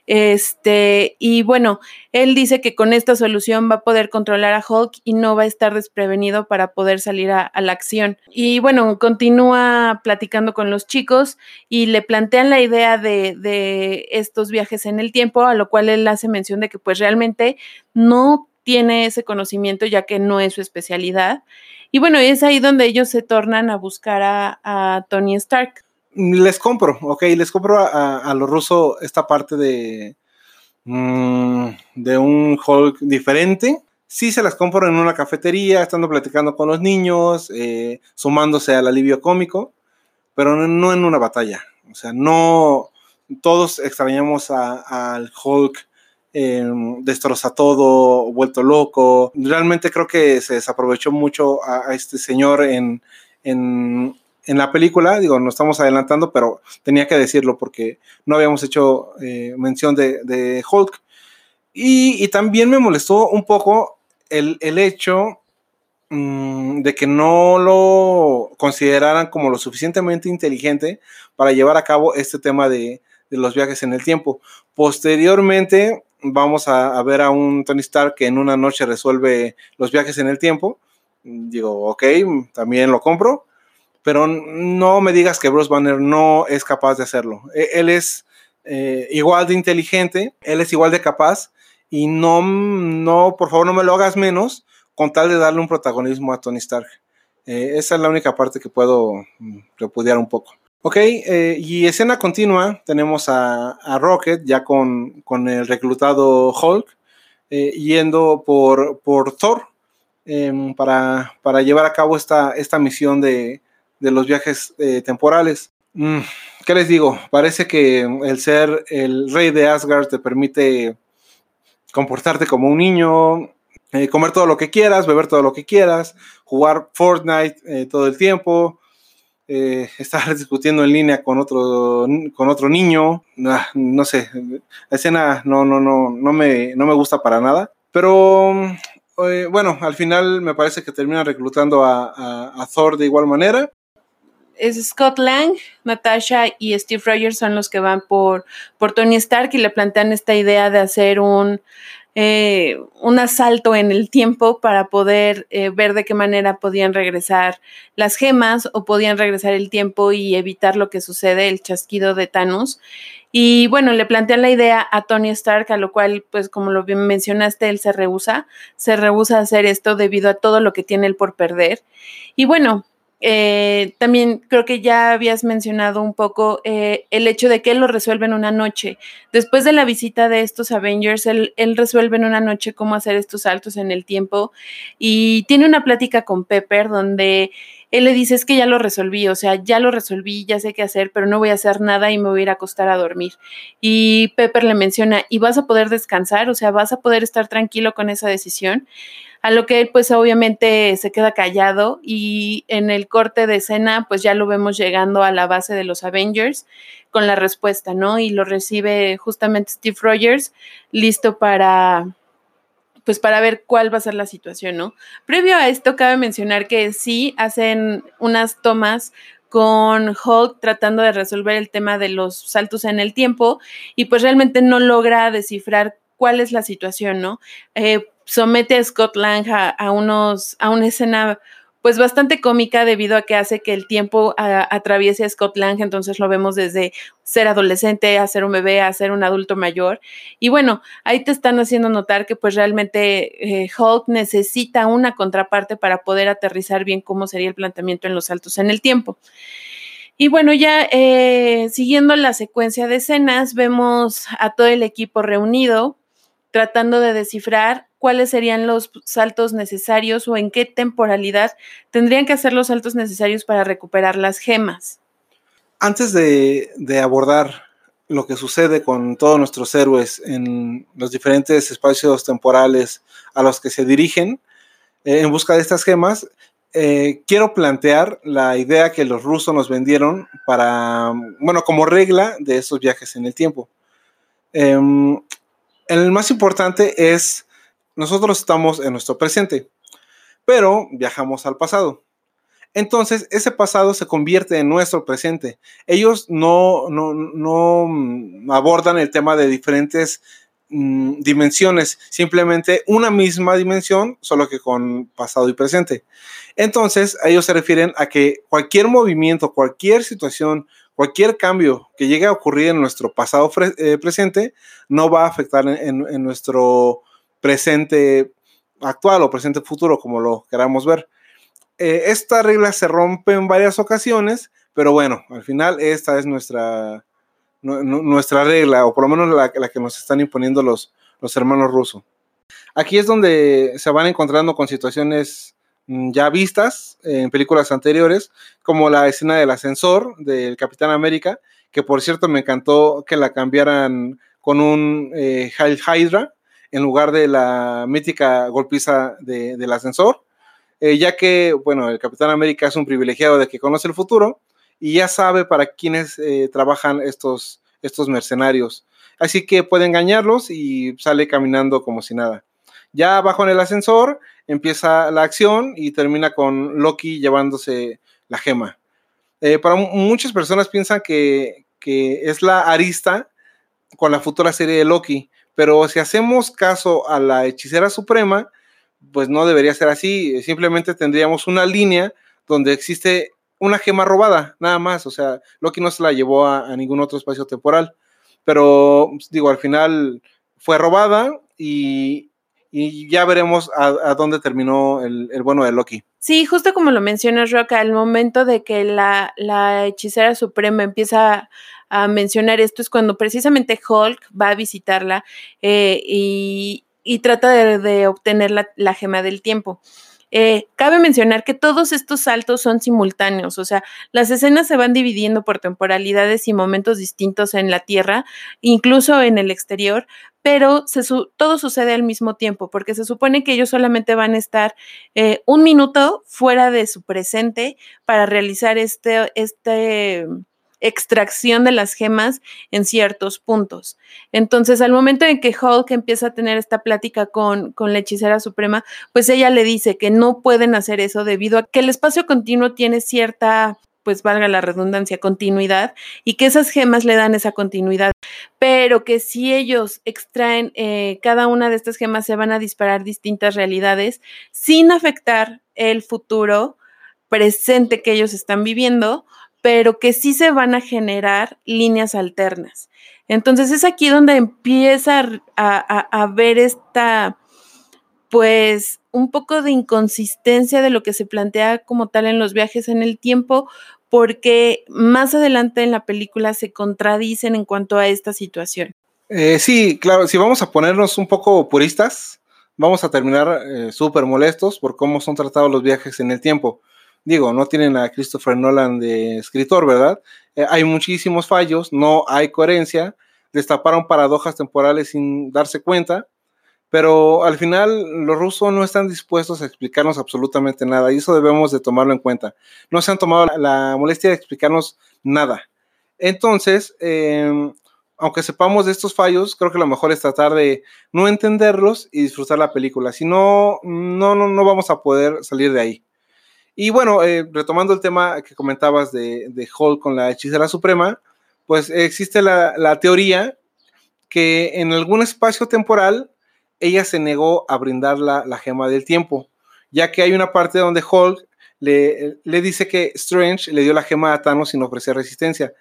Este, y bueno, él dice que con esta solución va a poder controlar a Hulk y no va a estar desprevenido para poder salir a, la acción. Y bueno, continúa platicando con los chicos y le plantean la idea de, de estos viajes en el tiempo, a lo cual él hace mención de que pues realmente no tiene ese conocimiento ya que no es su especialidad. Y bueno, es ahí donde ellos se tornan a buscar a Tony Stark les compro, ok, les compro a, a lo ruso esta parte de, mmm, de un Hulk diferente. Sí se las compro en una cafetería, estando platicando con los niños, eh, sumándose al alivio cómico, pero no, no, en una batalla. O sea, no todos extrañamos al Hulk eh, destroza todo, vuelto loco. Realmente creo que se desaprovechó mucho a, a este señor en, en, en la película, digo, no estamos adelantando, pero tenía que decirlo porque no habíamos hecho eh, mención de, Hulk. Y, también me molestó un poco el, el hecho mmm, de que no lo consideraran como lo suficientemente inteligente para llevar a cabo este tema de, los viajes en el tiempo. Posteriormente, vamos a, ver a un Tony Stark que en una noche resuelve los viajes en el tiempo. Digo, ok, también lo compro, pero no me digas que Bruce Banner no es capaz de hacerlo. E, él es eh, igual de inteligente, él es igual de capaz y no, no, por favor no me lo hagas menos con tal de darle un protagonismo a Tony Stark. Eh, esa es la única parte que puedo mm, repudiar un poco. Ok, eh, y escena continua, tenemos a, Rocket ya con, el reclutado Hulk yendo por, por Thor em, para, llevar a cabo esta, esta misión de, los viajes temporales. Mm, ¿Qué les digo? Parece que el ser el rey de Asgard te permite comportarte como un niño, eh, comer todo lo que quieras, beber todo lo que quieras, jugar Fortnite eh, todo el tiempo, eh, estar <laughs> discutiendo en línea con otro, con otro niño, no sé, la escena no, no, no, no, me, no me gusta para nada, pero bueno, al final me parece que termina reclutando a, Thor de igual manera. Es Scott Lang, Natasha y Steve Rogers son los que van por, por Tony Stark y le plantean esta idea de hacer un eh, un asalto en el tiempo para poder eh, ver de qué manera podían regresar las gemas o podían regresar el tiempo y evitar lo que sucede, el chasquido de Thanos. Y bueno, le plantean la idea a Tony Stark, a lo cual, pues como lo bien mencionaste, él se rehúsa, se rehúsa a hacer esto debido a todo lo que tiene él por perder. Y bueno, eh, también creo que ya habías mencionado un poco eh, el hecho de que él lo resuelve en una noche. Después de la visita de estos Avengers, él, resuelve en una noche cómo hacer estos saltos en el tiempo y tiene una plática con Pepper donde él le dice es que ya lo resolví, o sea, ya lo resolví, ya sé qué hacer, pero no voy a hacer nada y me voy a ir a acostar a dormir. Y Pepper le menciona, ¿y vas a poder descansar? O sea, ¿vas a poder estar tranquilo con esa decisión? A lo que él pues obviamente se queda callado y en el corte de escena pues ya lo vemos llegando a la base de los Avengers con la respuesta, ¿no? Y lo recibe justamente Steve Rogers listo para pues para ver cuál va a ser la situación, ¿no? Previo a esto cabe mencionar que sí hacen unas tomas con Hulk tratando de resolver el tema de los saltos en el tiempo y pues realmente no logra descifrar cuál es la situación, ¿no? Eh, somete a Scott Lang a, unos, a una escena pues bastante cómica debido a que hace que el tiempo atraviese a Scott Lang, entonces lo vemos desde ser adolescente a ser un bebé a ser un adulto mayor. Y bueno, ahí te están haciendo notar que pues realmente eh, Hulk necesita una contraparte para poder aterrizar bien cómo sería el planteamiento en los saltos en el tiempo. Y bueno, ya eh, siguiendo la secuencia de escenas, vemos a todo el equipo reunido tratando de descifrar cuáles serían los saltos necesarios o en qué temporalidad tendrían que hacer los saltos necesarios para recuperar las gemas. Antes de, abordar lo que sucede con todos nuestros héroes en los diferentes espacios temporales a los que se dirigen eh, en busca de estas gemas, eh, quiero plantear la idea que los rusos nos vendieron para, bueno, como regla de esos viajes en el tiempo. Em, el más importante es nosotros estamos en nuestro presente, pero viajamos al pasado. Entonces, ese pasado se convierte en nuestro presente. Ellos no, no, mm, abordan el tema de diferentes mm, dimensiones, simplemente una misma dimensión, solo que con pasado y presente. Entonces, ellos se refieren a que cualquier movimiento, cualquier situación, cualquier cambio que llegue a ocurrir en nuestro pasado eh, presente no va a afectar en nuestro presente actual o presente futuro, como lo queramos ver. Eh, esta regla se rompe en varias ocasiones, pero bueno, al final esta es nuestra, nuestra regla, o por lo menos la, que nos están imponiendo los, los hermanos rusos. Aquí es donde se van encontrando con situaciones mm, ya vistas en películas anteriores, como la escena del ascensor del Capitán América, que por cierto me encantó que la cambiaran con un eh, Hydra, en lugar de la mítica golpiza del ascensor, eh, ya que, bueno, el Capitán América es un privilegiado de que conoce el futuro y ya sabe para quiénes eh, trabajan estos, estos mercenarios. Así que puede engañarlos y sale caminando como si nada. Ya abajo en el ascensor empieza la acción y termina con Loki llevándose la gema. Eh, para muchas personas piensan que, que es la arista con la futura serie de Loki, Pero si hacemos caso a la hechicera suprema, pues no debería ser así. Simplemente tendríamos una línea donde existe una gema robada, nada más. O sea, Loki no se la llevó a, ningún otro espacio temporal. Pero, digo, al final fue robada y, ya veremos a, dónde terminó el, bueno de Loki. Sí, justo como lo mencionas, Rock, al momento de que la, la hechicera suprema empieza a mencionar esto es cuando precisamente Hulk va a visitarla eh, y, trata de, obtener la, gema del tiempo. Eh, cabe mencionar que todos estos saltos son simultáneos, o sea, las escenas se van dividiendo por temporalidades y momentos distintos en la Tierra, incluso en el exterior, pero todo sucede al mismo tiempo, porque se supone que ellos solamente van a estar eh, un minuto fuera de su presente para realizar este, este extracción de las gemas en ciertos puntos. Entonces, al momento en que Hulk empieza a tener esta plática con, con la hechicera suprema, pues ella le dice que no pueden hacer eso debido a que el espacio continuo tiene cierta pues valga la redundancia, continuidad, y que esas gemas le dan esa continuidad, pero que si ellos extraen eh, cada una de estas gemas se van a disparar distintas realidades sin afectar el futuro presente que ellos están viviendo, pero que sí se van a generar líneas alternas. Entonces es aquí donde empieza a, ver esta, pues, un poco de inconsistencia de lo que se plantea como tal en los viajes en el tiempo, porque más adelante en la película se contradicen en cuanto a esta situación. Eh, sí, claro, si vamos a ponernos un poco puristas, vamos a terminar eh, súper molestos por cómo son tratados los viajes en el tiempo digo, no tienen a Christopher Nolan de escritor, ¿verdad? Eh, hay muchísimos fallos, no hay coherencia, destaparon paradojas temporales sin darse cuenta, pero al final los rusos no están dispuestos a explicarnos absolutamente nada y eso debemos de tomarlo en cuenta. No se han tomado la, molestia de explicarnos nada. Entonces, em, aunque sepamos de estos fallos, creo que lo mejor es tratar de no entenderlos y disfrutar la película. Si no, no, no, no vamos a poder salir de ahí. Y bueno, eh, retomando el tema que comentabas de, Hulk con la hechicera suprema, pues existe la, teoría que en algún espacio temporal ella se negó a brindar la, gema del tiempo, ya que hay una parte donde Hulk le, le, dice que Strange le dio la gema a Thanos sin ofrecer resistencia,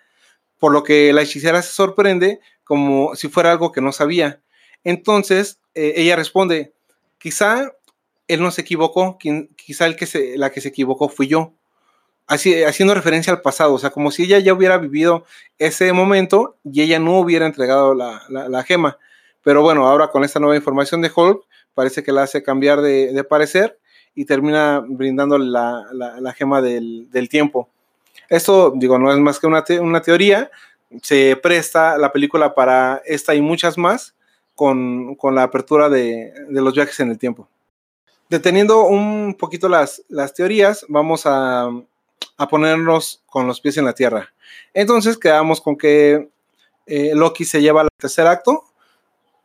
por lo que la hechicera se sorprende como si fuera algo que no sabía. Entonces eh, ella responde, quizá él no se equivocó, quizá el que se, la que se equivocó fui yo. Así, haciendo referencia al pasado, o sea, como si ella ya hubiera vivido ese momento y ella no hubiera entregado la, gema. Pero bueno, ahora con esta nueva información de Hulk, parece que la hace cambiar de, parecer y termina brindándole la, gema del, tiempo. Esto, digo, no es más que una, una teoría, se presta la película para esta y muchas más con, la apertura de los viajes en el tiempo deteniendo un poquito las, las teorías, vamos a, ponernos con los pies en la tierra. Entonces quedamos con que eh, Loki se lleva al tercer acto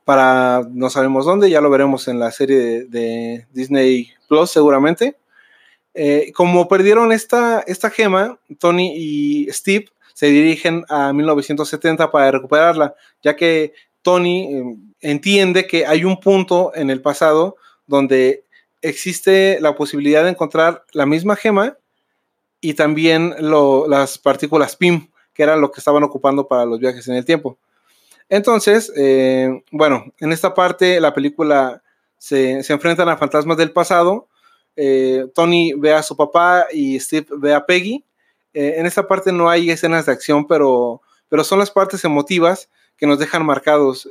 para no sabemos dónde, ya lo veremos en la serie de, Disney Plus seguramente. Eh, como perdieron esta, esta gema, Tony y Steve se dirigen a 1970 para recuperarla, ya que Tony eh, entiende que hay un punto en el pasado donde existe la posibilidad de encontrar la misma gema y también las partículas PIM, que eran lo que estaban ocupando para los viajes en el tiempo. Entonces, eh, bueno, en esta parte la película se, se enfrentan a fantasmas del pasado. Eh, Tony ve a su papá y Steve ve a Peggy. Eh, en esta parte no hay escenas de acción, pero, pero son las partes emotivas que nos dejan marcados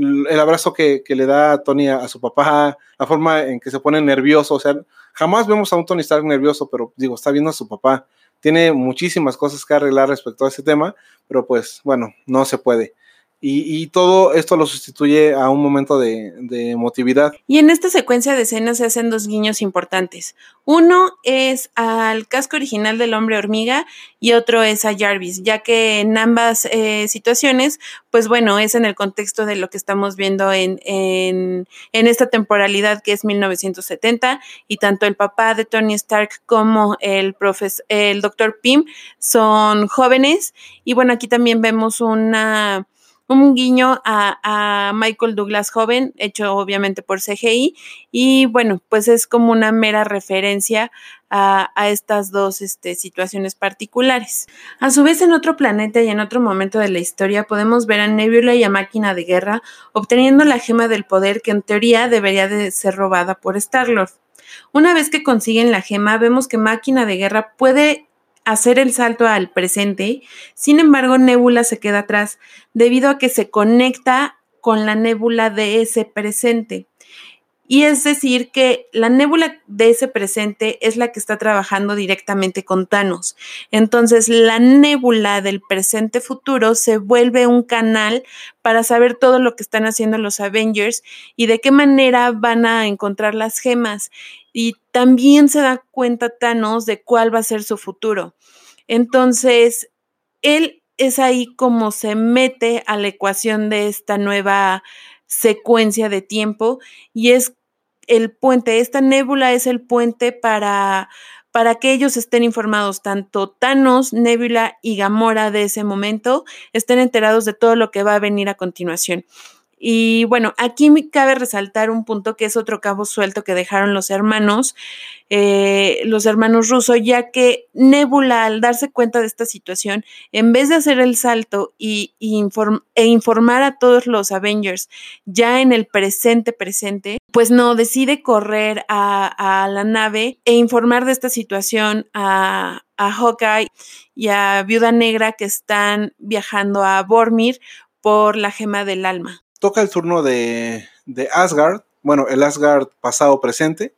el abrazo que, le da Tony a, su papá, la forma en que se pone nervioso, o sea, jamás vemos a un Tony Stark nervioso, pero digo, está viendo a su papá. Tiene muchísimas cosas que arreglar respecto a ese tema, pero pues bueno, no se puede. Y, todo esto lo sustituye a un momento de, emotividad. Y en esta secuencia de escenas se hacen dos guiños importantes. Uno es al casco original del hombre hormiga y otro es a Jarvis, ya que en ambas eh, situaciones, pues bueno, es en el contexto de lo que estamos viendo en, en, en esta temporalidad que es 1970 y tanto el papá de Tony Stark como el, el doctor Pym son jóvenes y bueno, aquí también vemos una un guiño a, Michael Douglas joven, hecho obviamente por CGI, y bueno, pues es como una mera referencia a, estas dos este, situaciones particulares. A su vez, en otro planeta y en otro momento de la historia, podemos ver a Nebula y a Máquina de Guerra obteniendo la gema del poder que en teoría debería de ser robada por Star-Lord. Una vez que consiguen la gema, vemos que Máquina de Guerra puede hacer el salto al presente, sin embargo Nebula se queda atrás debido a que se conecta con la nébula de ese presente. Y es decir, que la nébula de ese presente es la que está trabajando directamente con Thanos. Entonces, la nébula del presente futuro se vuelve un canal para saber todo lo que están haciendo los Avengers y de qué manera van a encontrar las gemas. Y también se da cuenta Thanos de cuál va a ser su futuro. Entonces, él es ahí como se mete a la ecuación de esta nueva secuencia de tiempo y es el puente, esta nébula es el puente para, para que ellos estén informados, tanto Thanos, Nebula y Gamora de ese momento, estén enterados de todo lo que va a venir a continuación. Y bueno, aquí me cabe resaltar un punto que es otro cabo suelto que dejaron los hermanos, eh, los hermanos rusos, ya que Nebula, al darse cuenta de esta situación, en vez de hacer el salto y, e informar a todos los Avengers ya en el presente presente, pues no, decide correr a, la nave e informar de esta situación a, Hawkeye y a Viuda Negra que están viajando a Bormir por la gema del alma toca el turno de, Asgard, bueno, el Asgard pasado presente.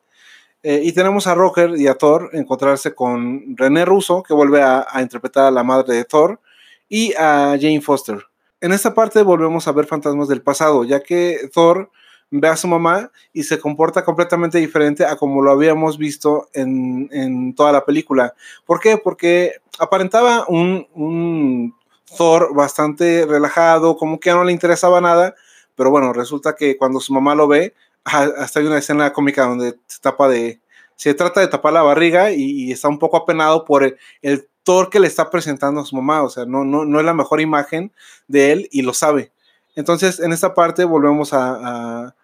Eh, y tenemos a Rocker y a Thor encontrarse con René Russo, que vuelve a, interpretar a la madre de Thor, y a Jane Foster. En esta parte volvemos a ver fantasmas del pasado, ya que Thor ve a su mamá y se comporta completamente diferente a como lo habíamos visto en, toda la película. ¿Por qué? Porque aparentaba un, un Thor bastante relajado, como que no le interesaba nada, pero bueno, resulta que cuando su mamá lo ve, hasta hay una escena cómica donde se tapa de, se trata de tapar la barriga y, está un poco apenado por el, el, Thor que le está presentando a su mamá, o sea, no, no, no es la mejor imagen de él y lo sabe. Entonces, en esta parte volvemos a,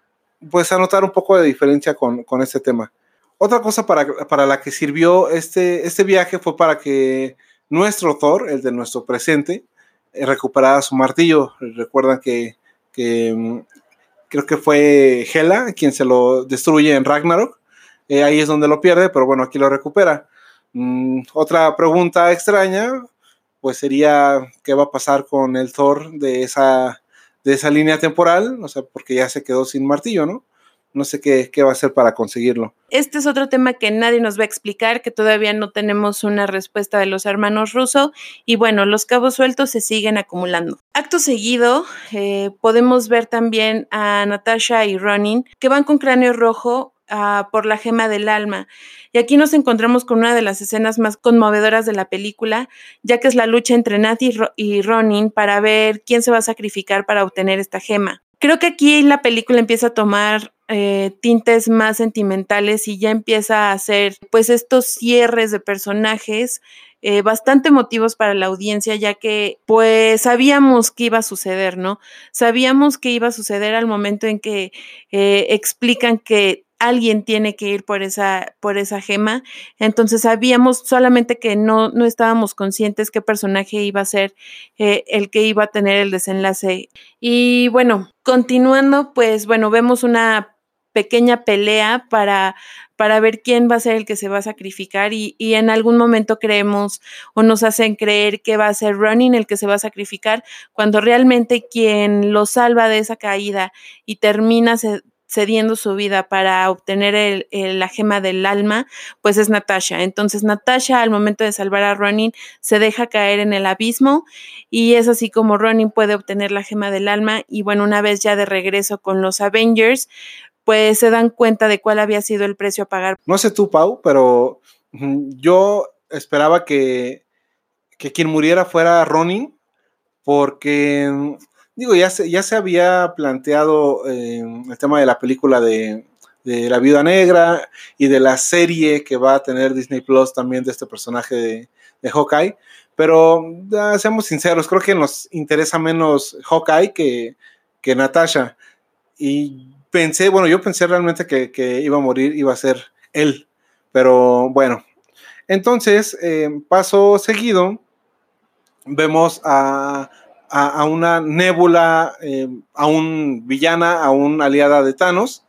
pues a notar un poco de diferencia con, con este tema. Otra cosa para, para, la que sirvió este, este viaje fue para que nuestro Thor, el de nuestro presente, recuperara su martillo. Recuerdan que que mm, creo que fue Hela quien se lo destruye en Ragnarok. Eh, ahí es donde lo pierde, pero bueno, aquí lo recupera. Mm, otra pregunta extraña, pues sería qué va a pasar con el Thor de esa, de esa línea temporal, o sea, porque ya se quedó sin martillo, ¿no? No sé qué, va a hacer para conseguirlo. Este es otro tema que nadie nos va a explicar, que todavía no tenemos una respuesta de los hermanos rusos y bueno, los cabos sueltos se siguen acumulando. Acto seguido, eh, podemos ver también a Natasha y Ronin que van con cráneo rojo ah, por la gema del alma. Y aquí nos encontramos con una de las escenas más conmovedoras de la película, ya que es la lucha entre Nat y Ronin para ver quién se va a sacrificar para obtener esta gema. Creo que aquí la película empieza a tomar eh, tintes más sentimentales y ya empieza a hacer pues estos cierres de personajes eh, bastante motivos para la audiencia, ya que pues sabíamos que iba a suceder, ¿no? Sabíamos que iba a suceder al momento en que eh, explican que alguien tiene que ir por esa, por esa gema. Entonces sabíamos solamente que no, no estábamos conscientes qué personaje iba a ser eh, el que iba a tener el desenlace. Y bueno, continuando, pues bueno, vemos una pequeña pelea para, para ver quién va a ser el que se va a sacrificar y, y, en algún momento creemos o nos hacen creer que va a ser Ronin el que se va a sacrificar, cuando realmente quien lo salva de esa caída y termina cediendo su vida para obtener la gema del alma, pues es Natasha. Entonces Natasha al momento de salvar a Ronin se deja caer en el abismo y es así como Ronin puede obtener la gema del alma y bueno, una vez ya de regreso con los Avengers, pues se dan cuenta de cuál había sido el precio a pagar. No sé tú, Pau, pero yo esperaba que, que quien muriera fuera Ronin porque digo, ya se, ya se había planteado eh, el tema de la película de, La Viuda Negra y de la serie que va a tener Disney Plus también de este personaje de, de Hawkeye, Pero seamos sinceros, creo que nos interesa menos Hawkeye que, que Natasha. Y pensé, bueno, yo pensé realmente que, iba a morir, iba a ser él. Pero bueno, entonces, eh, paso seguido, vemos a, una nébula, eh, a un villana, a una aliada de Thanos,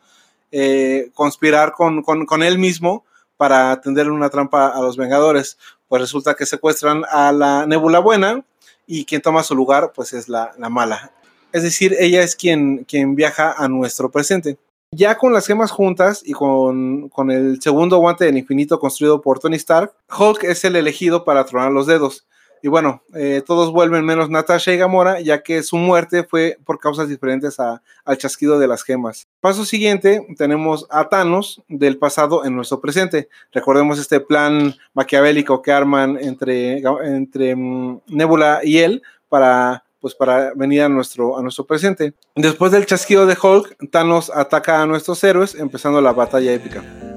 eh, conspirar con, él mismo para tender una trampa a los Vengadores pues resulta que secuestran a la Nebula buena y quien toma su lugar pues es la, mala. Es decir, ella es quien, quien viaja a nuestro presente. Ya con las gemas juntas y con, con, el segundo guante del infinito construido por Tony Stark, Hulk es el elegido para tronar los dedos. Y bueno, eh, todos vuelven menos Natasha y Gamora, ya que su muerte fue por causas diferentes al chasquido de las gemas. Paso siguiente, tenemos a Thanos del pasado en nuestro presente. Recordemos este plan maquiavélico que arman entre, entre mm, Nebula y él para pues para venir a nuestro, a nuestro presente. Después del chasquido de Hulk, Thanos ataca a nuestros héroes, empezando la batalla épica.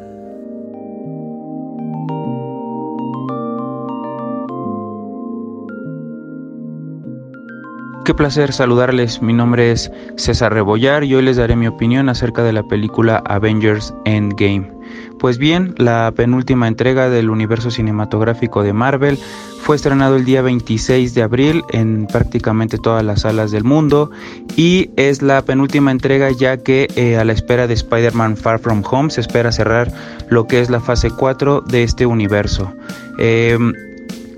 Qué placer saludarles, mi nombre es César Rebollar y hoy les daré mi opinión acerca de la película Avengers Endgame. Pues bien, la penúltima entrega del universo cinematográfico de Marvel fue estrenado el día 26 de abril en prácticamente todas las salas del mundo y es la penúltima entrega ya que eh, a la espera de Spider-Man Far From Home se espera cerrar lo que es la fase 4 de este universo. Em,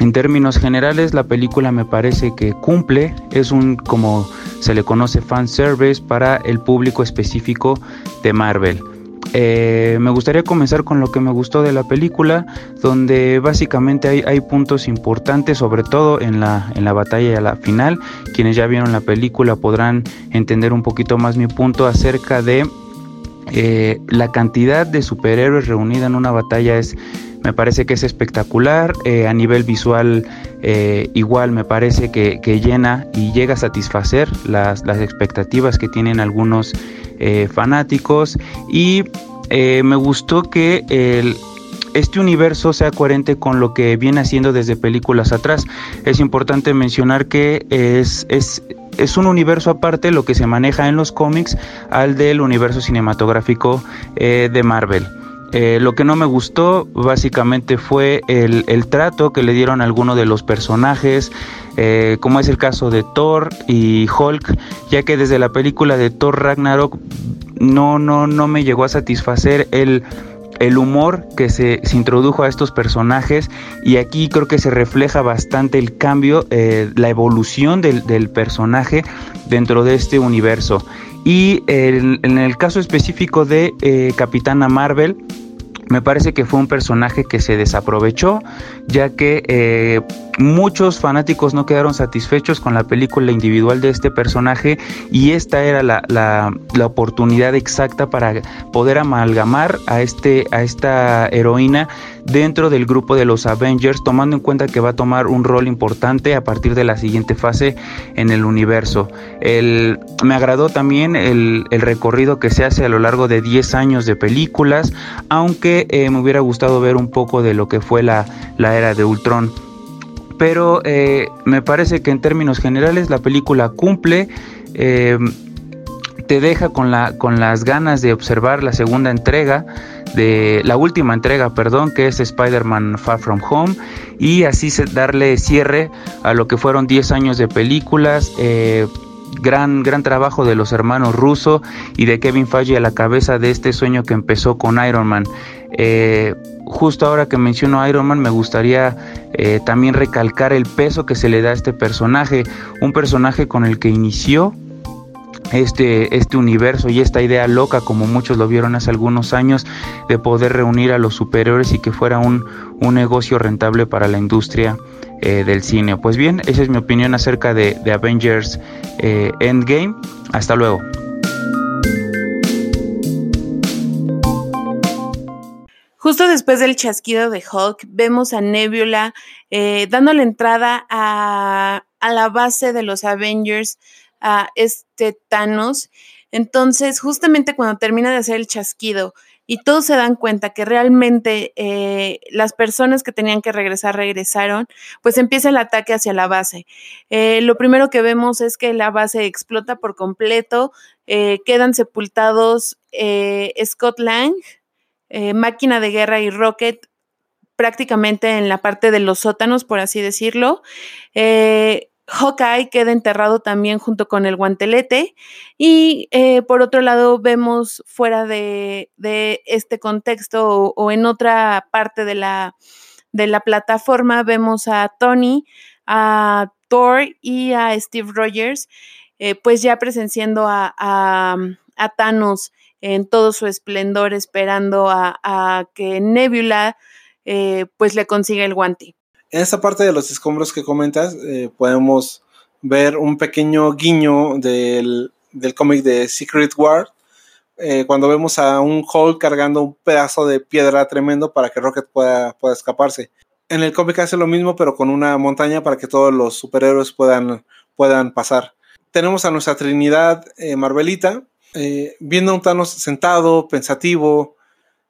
en términos generales, la película me parece que cumple, es un, como se le conoce, fan service para el público específico de Marvel. Eh, me gustaría comenzar con lo que me gustó de la película, donde básicamente hay, hay puntos importantes, sobre todo en la, en la batalla a la final. Quienes ya vieron la película podrán entender un poquito más mi punto acerca de eh, la cantidad de superhéroes reunida en una batalla es me parece que es espectacular. Eh, a nivel visual, eh, igual me parece que, llena y llega a satisfacer las, expectativas que tienen algunos fanáticos. Y me gustó que este universo sea coherente con lo que viene haciendo desde películas atrás. Es importante mencionar que es, es un universo aparte lo que se maneja en los cómics al del universo cinematográfico de Marvel. Eh, lo que no me gustó básicamente fue el, trato que le dieron a algunos de los personajes, eh, como es el caso de Thor y Hulk, ya que desde la película de Thor Ragnarok no, no, no me llegó a satisfacer el, el humor que se, introdujo a estos personajes y aquí creo que se refleja bastante el cambio, eh, la evolución del, personaje dentro de este universo. Y en el caso específico de Capitana Marvel, me parece que fue un personaje que se desaprovechó, ya que eh, muchos fanáticos no quedaron satisfechos con la película individual de este personaje y esta era la, la, oportunidad exacta para poder amalgamar a, este, a esta heroína dentro del grupo de los Avengers, tomando en cuenta que va a tomar un rol importante a partir de la siguiente fase en el universo. El, me agradó también el, recorrido que se hace a lo largo de 10 años de películas, aunque eh, me hubiera gustado ver un poco de lo que fue la, la era de Ultron pero eh, me parece que en términos generales la película cumple, eh, te deja con, la, con las ganas de observar la segunda entrega, de la última entrega, perdón, que es Spider-Man Far From Home, y así darle cierre a lo que fueron 10 años de películas. Eh, gran, gran trabajo de los hermanos Russo y de Kevin Feige a la cabeza de este sueño que empezó con Iron Man. Eh, justo ahora que menciono Iron Man, me gustaría eh, también recalcar el peso que se le da a este personaje, un personaje con el que inició este, este universo y esta idea loca, como muchos lo vieron hace algunos años, de poder reunir a los superiores y que fuera un, un negocio rentable para la industria eh, del cine. Pues bien, esa es mi opinión acerca de, Avengers eh, Endgame. Hasta luego. Justo después del chasquido de Hulk, vemos a Nebula eh, dándole entrada a, a, la base de los Avengers, a este Thanos. Entonces, justamente cuando termina de hacer el chasquido, y todos se dan cuenta que realmente eh, las personas que tenían que regresar regresaron, pues empieza el ataque hacia la base. Eh, lo primero que vemos es que la base explota por completo, eh, quedan sepultados Scott Lang, máquina de guerra y Rocket prácticamente en la parte de los sótanos, por así decirlo. Hawkeye queda enterrado también junto con el guantelete y eh, por otro lado vemos fuera de, este contexto o, en otra parte de la, de la plataforma vemos a Tony, a Thor y a Steve Rogers eh, pues ya presenciando a, Thanos en todo su esplendor esperando a, que Nebula eh, pues le consiga el guante. En esta parte de los escombros que comentas, eh, podemos ver un pequeño guiño del, cómic de Secret War, eh, cuando vemos a un Hulk cargando un pedazo de piedra tremendo para que Rocket pueda, pueda escaparse. En el cómic hace lo mismo, pero con una montaña para que todos los superhéroes puedan, puedan pasar. Tenemos a nuestra Trinidad eh, Marvelita, viendo a un Thanos sentado, pensativo.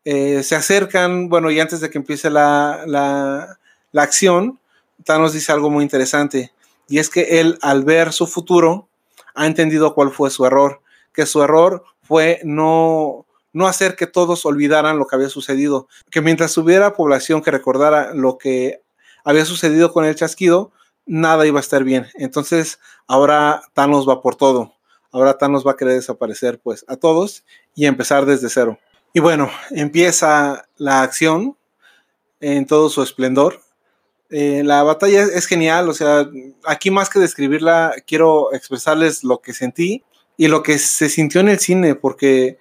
se acercan, bueno, y antes de que empiece la, la acción, Thanos dice algo muy interesante, y es que él al ver su futuro ha entendido cuál fue su error, que su error fue no, no hacer que todos olvidaran lo que había sucedido, que mientras hubiera población que recordara lo que había sucedido con el chasquido, nada iba a estar bien. Entonces, ahora Thanos va por todo. Ahora Thanos va a querer desaparecer pues a todos y empezar desde cero. Y bueno, empieza la acción en todo su esplendor. Eh, la batalla es genial, o sea, aquí más que describirla, quiero expresarles lo que sentí y lo que se sintió en el cine, porque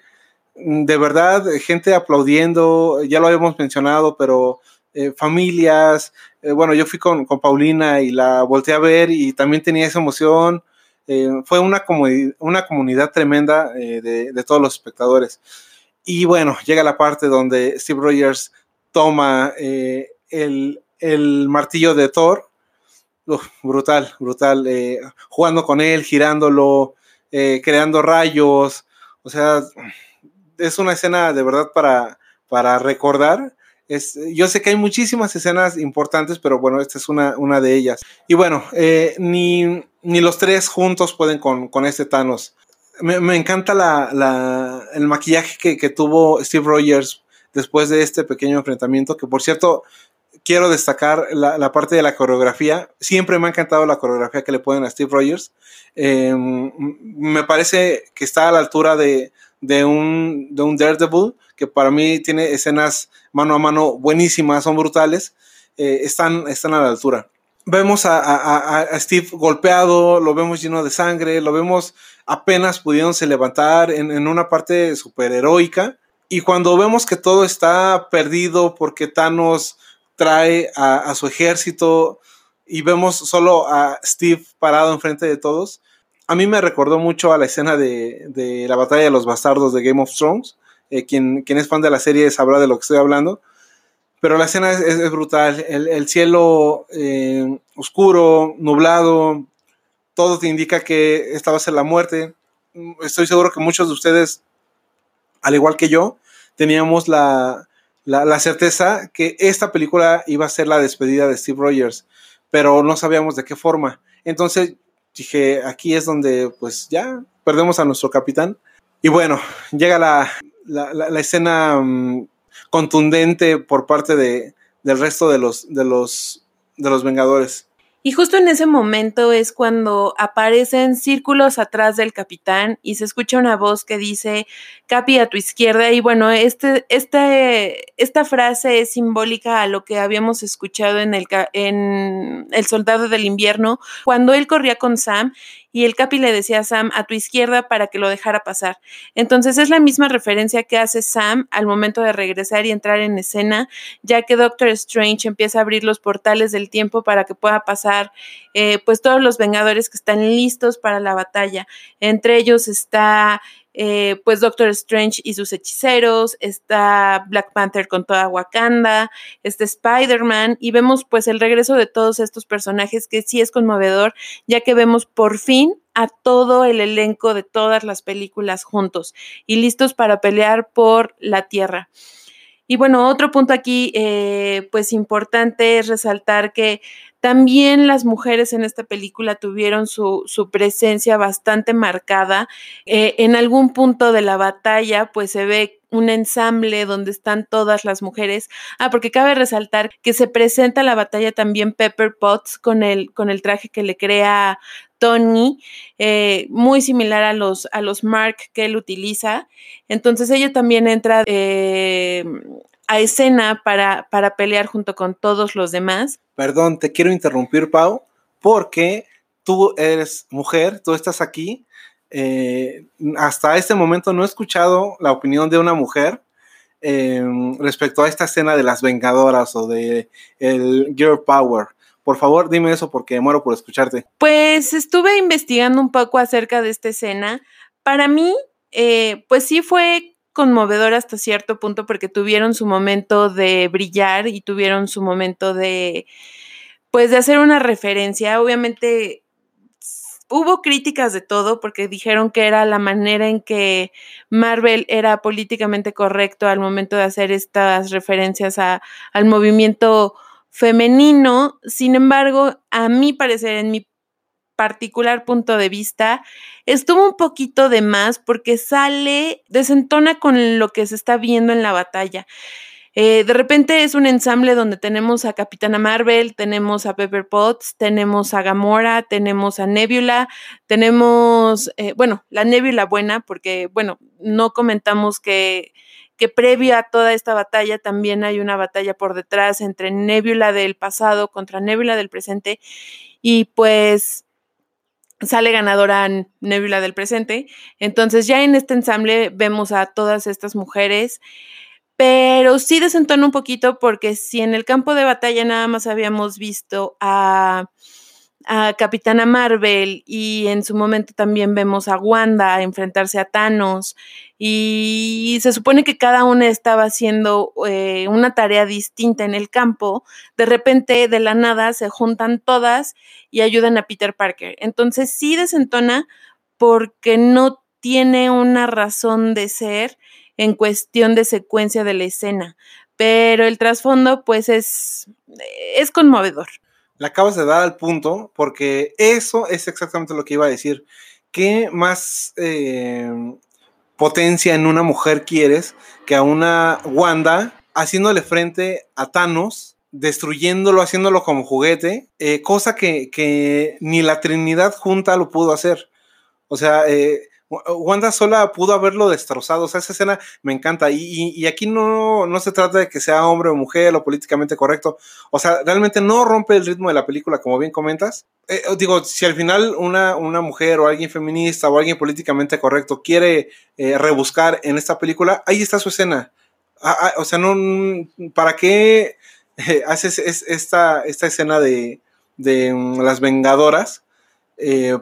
mm, de verdad, gente aplaudiendo, ya lo habíamos mencionado, pero eh, familias, eh, bueno, yo fui con, Paulina y la volteé a ver y también tenía esa emoción. Fue una, una comunidad tremenda de, de, todos los espectadores. Y bueno, llega la parte donde Steve Rogers toma el, el martillo de Thor. brutal, brutal. Eh, jugando con él, girándolo, eh, creando rayos. O sea, es una escena de verdad para, para recordar. Es, yo sé que hay muchísimas escenas importantes, pero bueno, esta es una, una de ellas. Y bueno, eh, ni, los tres juntos pueden con, este Thanos. Me, encanta la, el maquillaje que, que, tuvo Steve Rogers después de este pequeño enfrentamiento, que por cierto, quiero destacar la, parte de la coreografía. Siempre me ha encantado la coreografía que le ponen a Steve Rogers. Em, me parece que está a la altura de, un, de un Daredevil, que para mí tiene escenas mano a mano buenísimas, son brutales. Eh, están, están a la altura. Vemos a, Steve golpeado, lo vemos lleno de sangre, lo vemos apenas pudiéndose levantar en, en una parte super heroica. Y cuando vemos que todo está perdido porque Thanos trae a, su ejército y vemos solo a Steve parado enfrente de todos. A mí me recordó mucho a la escena de, la batalla de los bastardos de Game of Thrones. Eh, quien, quien, es fan de la serie sabrá de lo que estoy hablando. Pero la escena es, brutal. El, cielo eh, oscuro, nublado, todo te indica que esta va a ser la muerte. Estoy seguro que muchos de ustedes, al igual que yo, teníamos la, la, certeza que esta película iba a ser la despedida de Steve Rogers, pero no sabíamos de qué forma. Entonces dije, aquí es donde pues ya perdemos a nuestro capitán. Y bueno, llega la, la, escena mm, contundente por parte de, del resto de los, de los, de los Vengadores. Y justo en ese momento es cuando aparecen círculos atrás del capitán y se escucha una voz que dice Capi a tu izquierda. Y bueno, este, este, esta frase es simbólica a lo que habíamos escuchado en el, en el Soldado del Invierno, cuando él corría con Sam y el Capi le decía a Sam a tu izquierda para que lo dejara pasar. Entonces es la misma referencia que hace Sam al momento de regresar y entrar en escena, ya que Doctor Strange empieza a abrir los portales del tiempo para que pueda pasar eh, pues todos los Vengadores que están listos para la batalla. Entre ellos está eh, pues Doctor Strange y sus hechiceros, está Black Panther con toda Wakanda, está Spider-Man y vemos pues el regreso de todos estos personajes que sí es conmovedor, ya que vemos por fin a todo el elenco de todas las películas juntos y listos para pelear por la Tierra. Y bueno, otro punto aquí, eh, pues importante es resaltar que también las mujeres en esta película tuvieron su, presencia bastante marcada. Eh, en algún punto de la batalla, pues se ve un ensamble donde están todas las mujeres. Ah, porque cabe resaltar que se presenta la batalla también Pepper Potts con el, con el traje que le crea Tony, eh, muy similar a los, a los Mark que él utiliza. Entonces ella también entra eh, a escena para, para pelear junto con todos los demás. Perdón, te quiero interrumpir, Pau, porque tú eres mujer, tú estás aquí. Eh, hasta este momento no he escuchado la opinión de una mujer respecto a esta escena de las Vengadoras o de el Girl Power. Por favor, dime eso porque muero por escucharte. Pues estuve investigando un poco acerca de esta escena. Para mí, eh, pues sí fue conmovedor hasta cierto punto porque tuvieron su momento de brillar y tuvieron su momento de, pues, de hacer una referencia. Obviamente hubo críticas de todo porque dijeron que era la manera en que Marvel era políticamente correcto al momento de hacer estas referencias a, al movimiento femenino. Sin embargo, a mi parecer, en mi particular punto de vista, estuvo un poquito de más porque sale, desentona con lo que se está viendo en la batalla. Eh, de repente es un ensamble donde tenemos a Capitana Marvel, tenemos a Pepper Potts, tenemos a Gamora, tenemos a Nebula, tenemos, eh, bueno, la Nebula buena, porque, bueno, no comentamos que, que previo a toda esta batalla también hay una batalla por detrás entre Nebula del pasado contra Nebula del presente. Y pues sale ganadora Nebula del presente. Entonces ya en este ensamble vemos a todas estas mujeres, pero sí desentona un poquito porque si en el campo de batalla nada más habíamos visto a a Capitana Marvel y en su momento también vemos a Wanda enfrentarse a Thanos. Y se supone que cada una estaba haciendo eh, una tarea distinta en el campo, de repente de la nada se juntan todas y ayudan a Peter Parker. Entonces sí desentona porque no tiene una razón de ser en cuestión de secuencia de la escena, pero el trasfondo pues es, es conmovedor le acabas de dar al punto, porque eso es exactamente lo que iba a decir. ¿Qué más eh, potencia en una mujer quieres que a una Wanda haciéndole frente a Thanos, destruyéndolo, haciéndolo como juguete, eh, cosa que, que, ni la Trinidad junta lo pudo hacer? O sea, eh, Wanda sola pudo haberlo destrozado. O sea, esa escena me encanta. Y, aquí no, no, se trata de que sea hombre o mujer o políticamente correcto. O sea, realmente no rompe el ritmo de la película, como bien comentas. Eh, digo, si al final una, una, mujer o alguien feminista o alguien políticamente correcto quiere eh, rebuscar en esta película, ahí está su escena. Ah, ah, o sea, no, ¿para qué eh, haces esta, esta escena de, de mm, las vengadoras?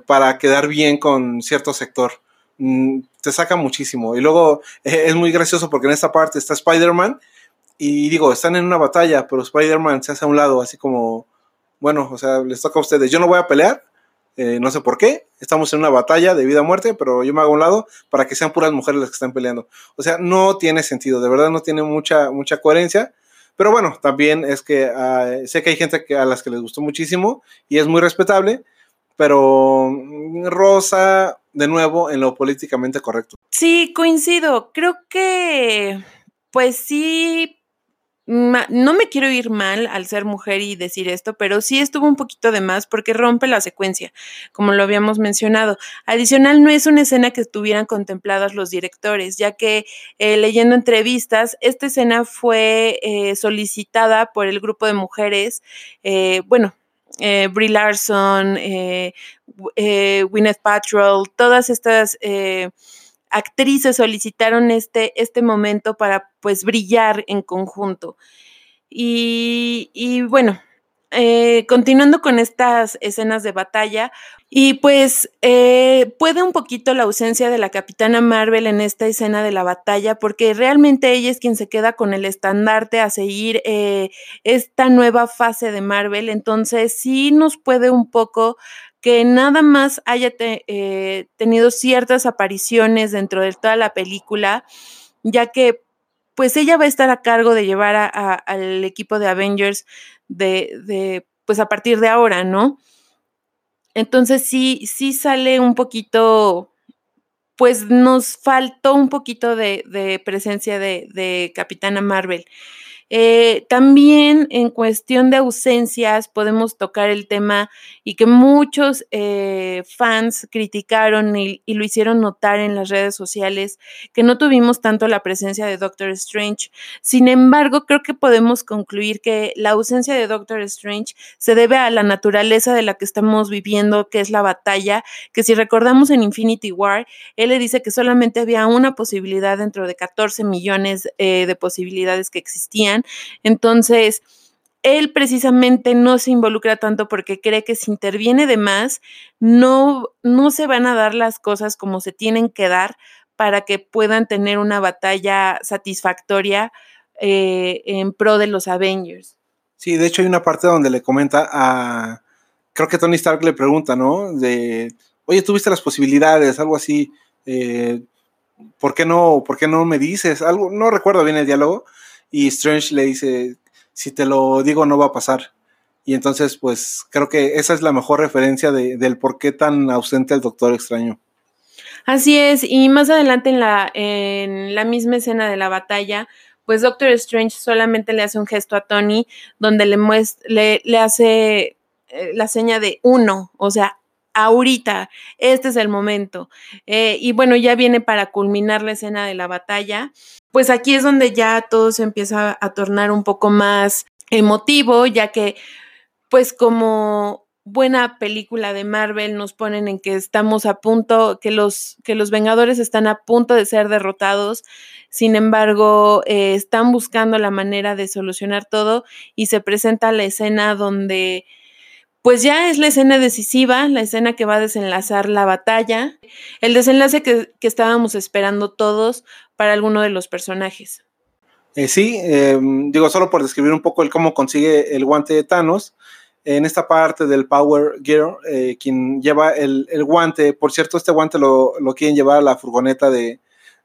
para quedar bien con cierto sector. Mm, te saca muchísimo. Y luego eh, es muy gracioso porque en esta parte está Spider-Man y digo, están en una batalla, pero Spider-Man se hace a un lado, así como, bueno, o sea, les toca a ustedes. Yo no voy a pelear, eh, no sé por qué, estamos en una batalla de vida o muerte, pero yo me hago a un lado para que sean puras mujeres las que están peleando. O sea, no tiene sentido, de verdad no tiene mucha, mucha coherencia. Pero bueno, también es que ah, sé que hay gente que, a las que les gustó muchísimo y es muy respetable, pero mm, Rosa, de nuevo, en lo políticamente correcto. Sí, coincido. Creo que, pues sí, no me quiero ir mal al ser mujer y decir esto, pero sí estuvo un poquito de más porque rompe la secuencia, como lo habíamos mencionado. Adicional, no es una escena que estuvieran contempladas los directores, ya que eh, leyendo entrevistas, esta escena fue eh, solicitada por el grupo de mujeres, eh, bueno, eh, Brie Larson, eh, eh, Gwyneth Paltrow, todas estas eh, actrices solicitaron este, este momento para pues brillar en conjunto. Y, y, bueno, eh, continuando con estas escenas de batalla, y pues eh, puede un poquito la ausencia de la capitana Marvel en esta escena de la batalla, porque realmente ella es quien se queda con el estandarte a seguir eh, esta nueva fase de Marvel, entonces sí nos puede un poco que nada más haya tenido ciertas apariciones dentro de toda la película, ya que pues ella va a estar a cargo de llevar al equipo de Avengers de, pues a partir de ahora, ¿no? Entonces sí, sí sale un poquito, pues nos faltó un poquito de, presencia de Capitana Marvel. Eh, también en cuestión de ausencias podemos tocar el tema y que muchos eh, fans criticaron y, lo hicieron notar en las redes sociales, que no tuvimos tanto la presencia de Doctor Strange. Sin embargo, creo que podemos concluir que la ausencia de Doctor Strange se debe a la naturaleza de la que estamos viviendo, que es la batalla, que si recordamos en Infinity War, él le dice que solamente había una posibilidad dentro de 14 millones eh, de posibilidades que existían entonces, él precisamente no se involucra tanto porque cree que si interviene de más, no, no se van a dar las cosas como se tienen que dar para que puedan tener una batalla satisfactoria eh, en pro de los Avengers. Sí, de hecho hay una parte donde le comenta a, creo que Tony Stark le pregunta, ¿no? De, oye, tuviste las posibilidades, algo así, eh, ¿por, qué no, ¿por qué no me dices? Algo, no recuerdo bien el diálogo, y Strange le dice, si te lo digo no va a pasar. Y entonces, pues creo que esa es la mejor referencia de, del por qué tan ausente el Doctor Extraño. Así es, y más adelante en la, en la misma escena de la batalla, pues Doctor Strange solamente le hace un gesto a Tony donde le, le, le hace eh, la seña de uno, o sea, ahorita, este es el momento. Eh, y bueno, ya viene para culminar la escena de la batalla. Pues aquí es donde ya todo se empieza a tornar un poco más emotivo, ya que pues como buena película de Marvel nos ponen en que estamos a punto, que los, que los Vengadores están a punto de ser derrotados, sin embargo, eh, están buscando la manera de solucionar todo y se presenta la escena donde pues ya es la escena decisiva, la escena que va a desenlazar la batalla, el desenlace que, estábamos esperando todos para alguno de los personajes. Eh, sí, em, digo, solo por describir un poco el cómo consigue el guante de Thanos, en esta parte del Power Gear, eh, quien lleva el, guante, por cierto, este guante lo, quieren llevar a la furgoneta de,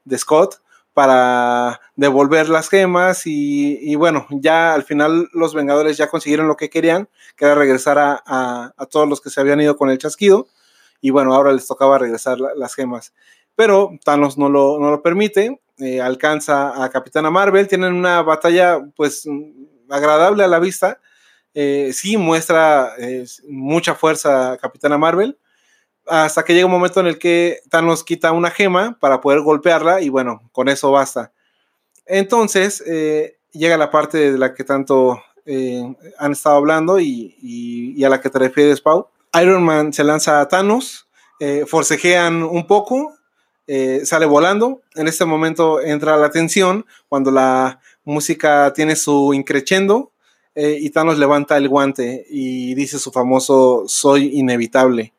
de Scott, para devolver las gemas y, bueno, ya al final los Vengadores ya consiguieron lo que querían, que era regresar a, todos los que se habían ido con el chasquido y bueno, ahora les tocaba regresar las gemas. Pero Thanos no lo, no lo permite, eh, alcanza a Capitana Marvel, tienen una batalla pues agradable a la vista, eh, sí muestra eh, mucha fuerza Capitana Marvel, hasta que llega un momento en el que Thanos quita una gema para poder golpearla y bueno, con eso basta. Entonces eh, llega la parte de la que tanto eh, han estado hablando y, a la que te refieres, Pau. Iron Man se lanza a Thanos, eh, forcejean un poco, sale volando. En este momento entra la tensión cuando la música tiene su increchendo y Thanos levanta el guante y dice su famoso soy inevitable.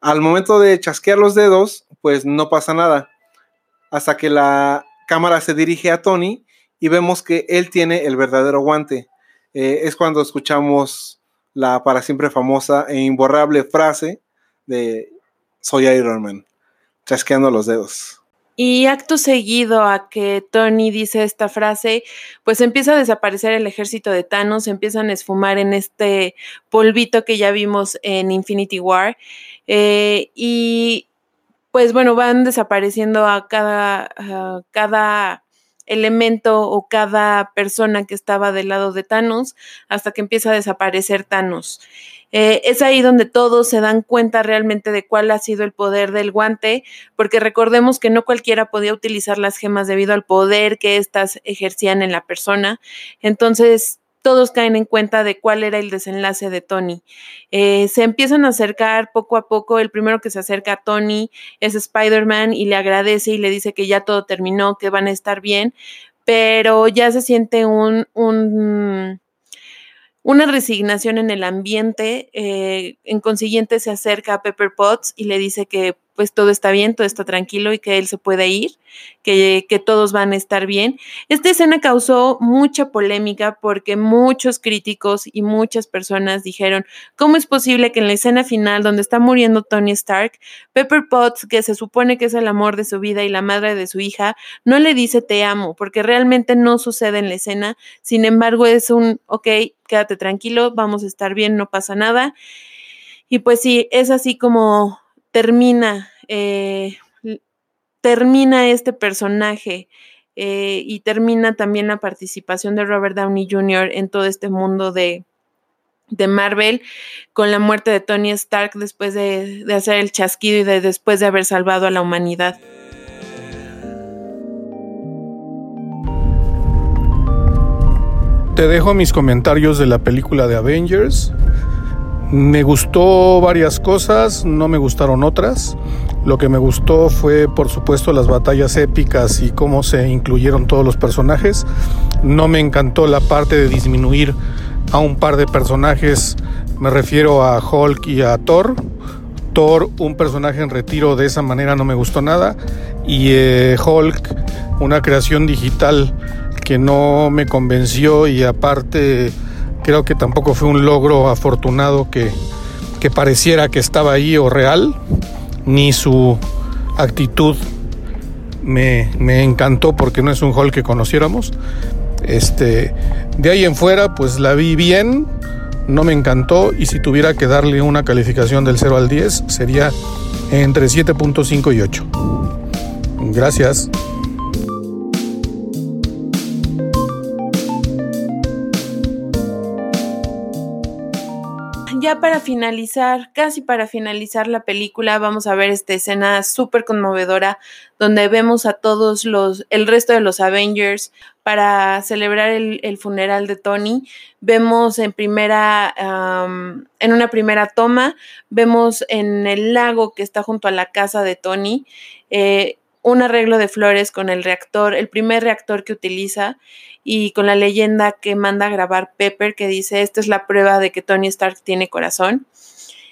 Al momento de chasquear los dedos, pues no pasa nada. Hasta que la cámara se dirige a Tony y vemos que él tiene el verdadero guante. Eh, es cuando escuchamos la para siempre famosa e imborrable frase de Soy Iron Man, chasqueando los dedos. Y acto seguido a que Tony dice esta frase, pues empieza a desaparecer el ejército de Thanos, empiezan a esfumar en este polvito que ya vimos en Infinity War. Eh, y pues bueno, van desapareciendo a cada, cada elemento o cada persona que estaba del lado de Thanos hasta que empieza a desaparecer Thanos. Eh, es ahí donde todos se dan cuenta realmente de cuál ha sido el poder del guante, porque recordemos que no cualquiera podía utilizar las gemas debido al poder que éstas ejercían en la persona. Entonces, todos caen en cuenta de cuál era el desenlace de Tony. Eh, se empiezan a acercar poco a poco. El primero que se acerca a Tony es Spider-Man y le agradece y le dice que ya todo terminó, que van a estar bien, pero ya se siente un, un una resignación en el ambiente. Eh, en consiguiente se acerca a Pepper Potts y le dice que pues todo está bien, todo está tranquilo y que él se puede ir, que, que, todos van a estar bien. Esta escena causó mucha polémica porque muchos críticos y muchas personas dijeron, ¿cómo es posible que en la escena final donde está muriendo Tony Stark, Pepper Potts, que se supone que es el amor de su vida y la madre de su hija, no le dice te amo? Porque realmente no sucede en la escena, sin embargo es un, ok, quédate tranquilo, vamos a estar bien, no pasa nada. Y pues sí, es así como termina, eh, termina este personaje eh, y termina también la participación de Robert Downey Jr. en todo este mundo de, de Marvel con la muerte de Tony Stark después de, de hacer el chasquido y de, después de haber salvado a la humanidad. Te dejo mis comentarios de la película de Avengers. Me gustó varias cosas, no me gustaron otras. Lo que me gustó fue, por supuesto, las batallas épicas y cómo se incluyeron todos los personajes. No me encantó la parte de disminuir a un par de personajes, me refiero a Hulk y a Thor. Thor, un personaje en retiro de esa manera no me gustó nada. Y eh, Hulk, una creación digital que no me convenció y aparte Creo que tampoco fue un logro afortunado que, pareciera que estaba ahí o real, ni su actitud me, encantó porque no es un hall que conociéramos. Este, de ahí en fuera, pues la vi bien, no me encantó y si tuviera que darle una calificación del 0 al 10 sería entre 7.5 y 8. Gracias. Ya para finalizar, casi para finalizar la película, vamos a ver esta escena súper conmovedora donde vemos a todos los, el resto de los Avengers para celebrar el, funeral de Tony. Vemos en primera, en una primera toma, vemos en el lago que está junto a la casa de Tony, eh, un arreglo de flores con el reactor, el primer reactor que utiliza y con la leyenda que manda a grabar Pepper que dice, esta es la prueba de que Tony Stark tiene corazón.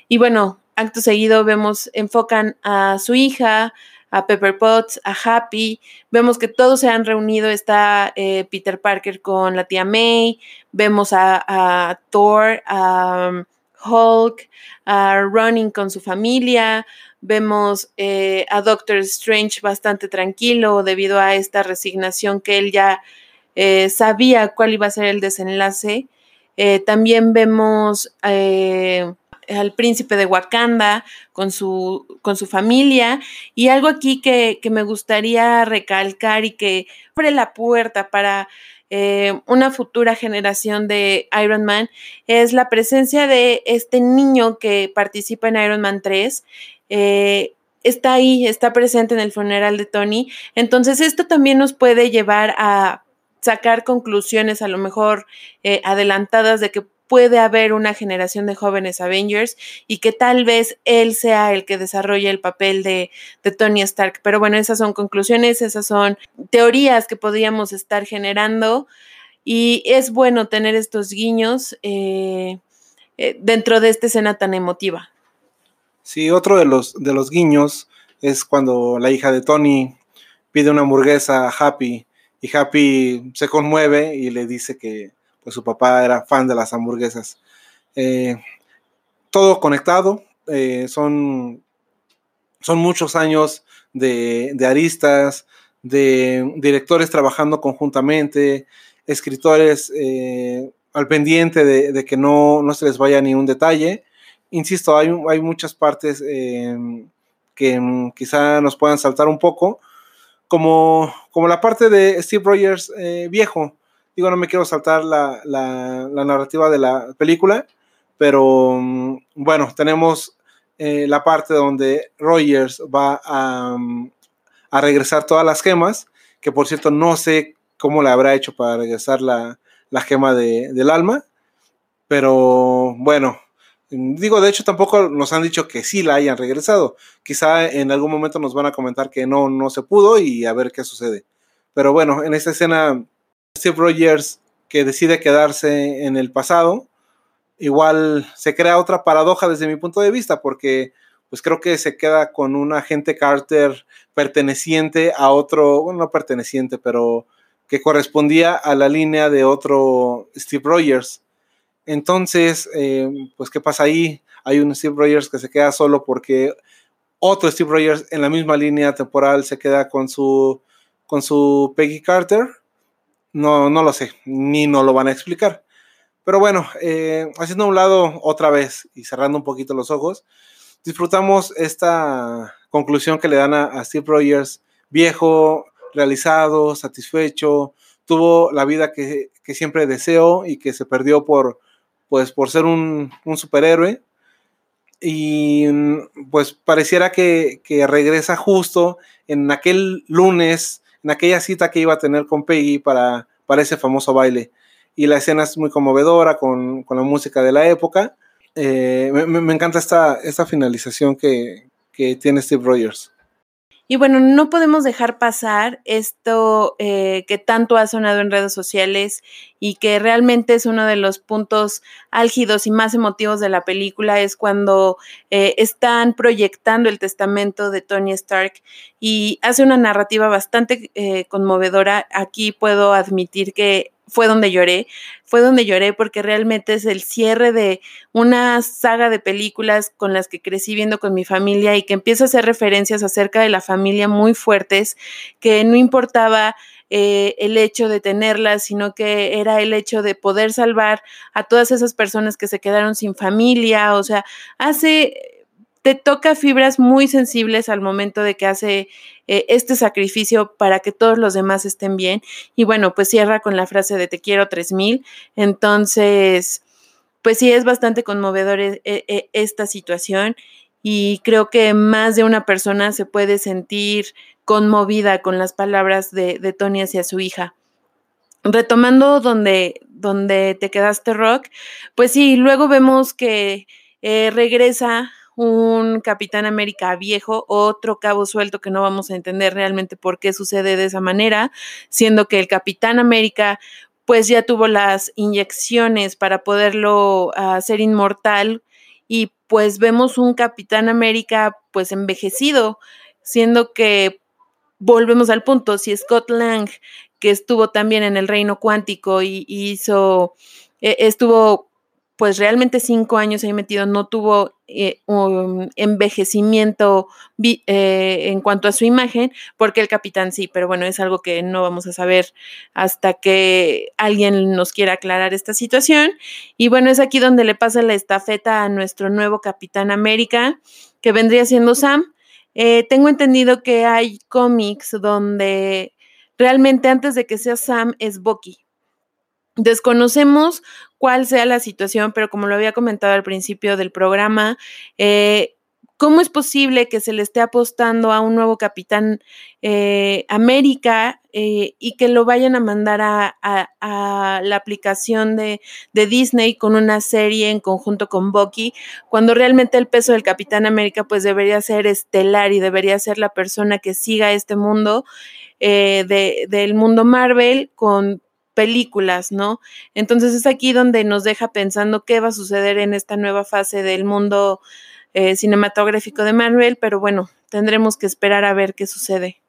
Y bueno, acto seguido vemos, enfocan a su hija, a Pepper Potts, a Happy, vemos que todos se han reunido, está eh, Peter Parker con la tía May, vemos a, Thor, a um, Hulk, a Running con su familia, vemos eh, a Doctor Strange bastante tranquilo debido a esta resignación que él ya eh, sabía cuál iba a ser el desenlace. Eh, también vemos eh, al príncipe de Wakanda con su, con su familia y algo aquí que, me gustaría recalcar y que abre la puerta para una futura generación de Iron Man es la presencia de este niño que participa en Iron Man 3 está ahí, está presente en el funeral de Tony. Entonces esto también nos puede llevar a sacar conclusiones a lo mejor eh, adelantadas de que puede haber una generación de jóvenes Avengers y que tal vez él sea el que desarrolle el papel de, Tony Stark. Pero bueno, esas son conclusiones, esas son teorías que podríamos estar generando y es bueno tener estos guiños eh, eh, dentro de esta escena tan emotiva. Sí, otro de los, de los guiños es cuando la hija de Tony pide una hamburguesa a Happy y Happy se conmueve y le dice que pues, su papá era fan de las hamburguesas. Eh, todo conectado, eh, son, son muchos años de, aristas, de directores trabajando conjuntamente, escritores eh, al pendiente de, que no, no, se les vaya ni un detalle. Insisto, hay, hay muchas partes que mm, quizá nos puedan saltar un poco, como, como la parte de Steve Rogers eh, viejo. Digo, no me quiero saltar la, narrativa de la película, pero mm, bueno, tenemos eh, la parte donde Rogers va mm, a, regresar todas las gemas, que por cierto no sé cómo le habrá hecho para regresar la, gema del alma, pero bueno, Digo, de hecho, tampoco nos han dicho que sí la hayan regresado. Quizá en algún momento nos van a comentar que no, no se pudo y a ver qué sucede. Pero bueno, en esta escena, Steve Rogers, que decide quedarse en el pasado, igual se crea otra paradoja desde mi punto de vista, porque pues creo que se queda con un agente Carter perteneciente a otro, bueno, no perteneciente, pero que correspondía a la línea de otro Steve Rogers. Entonces, eh, pues, ¿qué pasa ahí? Hay un Steve Rogers que se queda solo porque otro Steve Rogers en la misma línea temporal se queda con su, con su Peggy Carter. No, no lo sé, ni no lo van a explicar. Pero bueno, eh, haciendo un lado otra vez y cerrando un poquito los ojos, disfrutamos esta conclusión que le dan a, Steve Rogers, viejo, realizado, satisfecho, tuvo la vida que, siempre deseó y que se perdió por, pues, por ser un, superhéroe. Y pues pareciera que, que, regresa justo en aquel lunes, en aquella cita que iba a tener con Peggy para, para ese famoso baile y la escena es muy conmovedora con, la música de la época. Eh, me, encanta esta, esta finalización que, tiene Steve Rogers. Y bueno, no podemos dejar pasar esto eh, que tanto ha sonado en redes sociales y que realmente es uno de los puntos álgidos y más emotivos de la película, es cuando eh, están proyectando el testamento de Tony Stark y hace una narrativa bastante conmovedora. Aquí puedo admitir que fue donde lloré, fue donde lloré porque realmente es el cierre de una saga de películas con las que crecí viendo con mi familia y que empieza a hacer referencias acerca de la familia muy fuertes, que no importaba eh, el hecho de tenerlas, sino que era el hecho de poder salvar a todas esas personas que se quedaron sin familia, o sea, hace te toca fibras muy sensibles al momento de que hace eh, este sacrificio para que todos los demás estén bien. Y bueno, pues cierra con la frase de te quiero 3000. Entonces, pues sí, es bastante conmovedor eh, eh, esta situación y creo que más de una persona se puede sentir conmovida con las palabras de, de Tony hacia su hija. Retomando donde, donde te quedaste, Rock, pues sí, luego vemos que regresa un Capitán América viejo, otro cabo suelto que no vamos a entender realmente por qué sucede de esa manera, siendo que el Capitán América pues ya tuvo las inyecciones para poderlo hacer inmortal y pues vemos un Capitán América pues envejecido, siendo que volvemos al punto, si Scott Lang, que estuvo también en el reino cuántico y, hizo, e, estuvo pues realmente cinco años ahí metido, no tuvo eh, un envejecimiento eh, en cuanto a su imagen, porque el capitán sí, pero bueno, es algo que no vamos a saber hasta que alguien nos quiera aclarar esta situación. Y bueno, es aquí donde le pasa la estafeta a nuestro nuevo capitán América, que vendría siendo Sam. Eh, tengo entendido que hay cómics donde realmente antes de que sea Sam es Bucky. Desconocemos cuál sea la situación, pero como lo había comentado al principio del programa, eh, ¿cómo es posible que se le esté apostando a un nuevo capitán eh, América eh, y que lo vayan a mandar a, la aplicación de, Disney con una serie en conjunto con Bucky, cuando realmente el peso del capitán América pues debería ser estelar y debería ser la persona que siga este mundo? de, del mundo Marvel con películas, ¿no? Entonces es aquí donde nos deja pensando qué va a suceder en esta nueva fase del mundo eh, cinematográfico de Marvel, pero bueno, tendremos que esperar a ver qué sucede.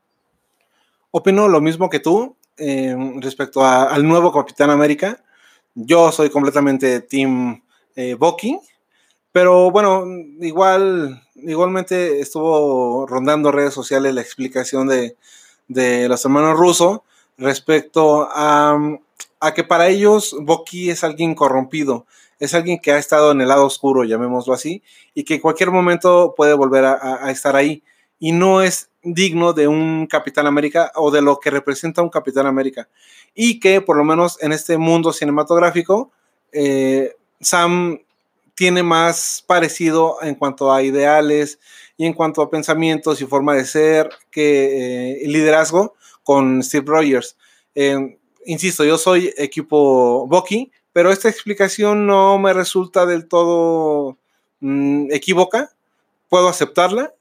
Opino lo mismo que tú eh, respecto al nuevo Capitán América. Yo soy completamente Team eh, Bucky, pero bueno, igual, igualmente estuvo rondando redes sociales la explicación de, de los hermanos rusos respecto a, que para ellos Bucky es alguien corrompido, es alguien que ha estado en el lado oscuro, llamémoslo así, y que en cualquier momento puede volver a, estar ahí. Y no es digno de un Capitán América o de lo que representa un Capitán América. Y que por lo menos en este mundo cinematográfico, eh, Sam tiene más parecido en cuanto a ideales y en cuanto a pensamientos y forma de ser que eh, liderazgo con Steve Rogers. Eh, insisto, yo soy equipo Bucky, pero esta explicación no me resulta del todo mm, equívoca. Puedo aceptarla.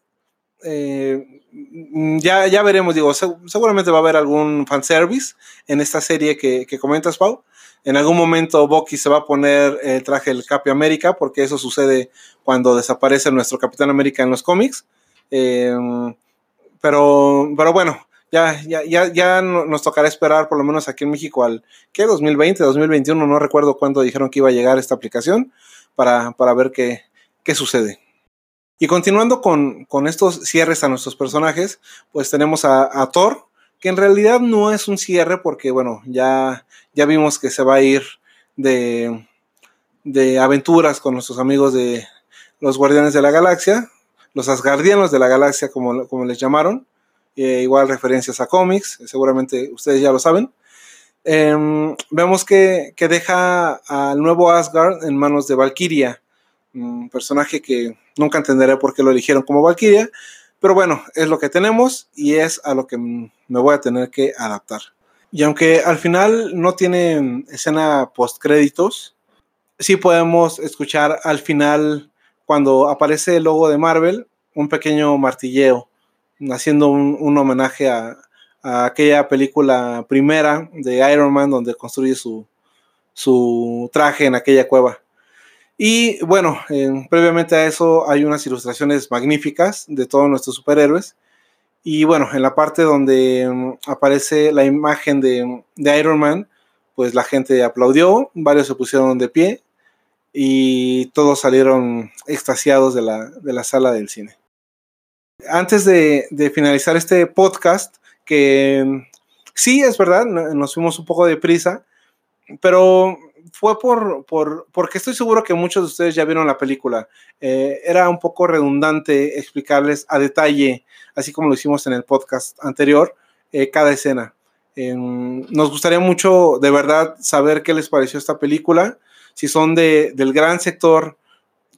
Eh, mm, ya, ya veremos, digo, seguramente va a haber algún fanservice en esta serie que, que comentas, Pau. En algún momento Bucky se va a poner el traje del Capi América, porque eso sucede cuando desaparece nuestro Capitán América en los cómics. Em, pero, pero bueno, ya, ya, ya, nos tocará esperar, por lo menos aquí en México, al ¿qué? 2020, 2021, no recuerdo cuándo dijeron que iba a llegar esta aplicación, para, para ver qué, qué sucede. Y continuando con, con, estos cierres a nuestros personajes, pues tenemos a, a Thor, que en realidad no es un cierre porque, bueno, ya, ya vimos que se va a ir de, de aventuras con nuestros amigos de los Guardianes de la Galaxia, los Asgardianos de la Galaxia, como, como les llamaron, eh, igual referencias a cómics, seguramente ustedes ya lo saben. Em, vemos que, que, deja al nuevo Asgard en manos de Valkyria, un personaje que nunca entenderé por qué lo eligieron como Valkyria, pero bueno, es lo que tenemos y es a lo que me voy a tener que adaptar. Y aunque al final no tiene escena post créditos, sí podemos escuchar al final cuando aparece el logo de Marvel un pequeño martilleo, haciendo un, homenaje a, aquella película primera de Iron Man donde construye su, traje en aquella cueva. Y bueno, previamente a eso hay unas ilustraciones magníficas de todos nuestros superhéroes. Y bueno, en la parte donde um, aparece la imagen de, Iron Man, pues la gente aplaudió, varios se pusieron de pie y todos salieron extasiados de la sala del cine. Antes de, finalizar este podcast, que sí es verdad, nos fuimos un poco de prisa, pero fue por, por, porque estoy seguro que muchos de ustedes ya vieron la película. Eh, era un poco redundante explicarles a detalle, así como lo hicimos en el podcast anterior, eh, cada escena. Eh, nos gustaría mucho, de verdad, saber qué les pareció esta película, si son de, del gran sector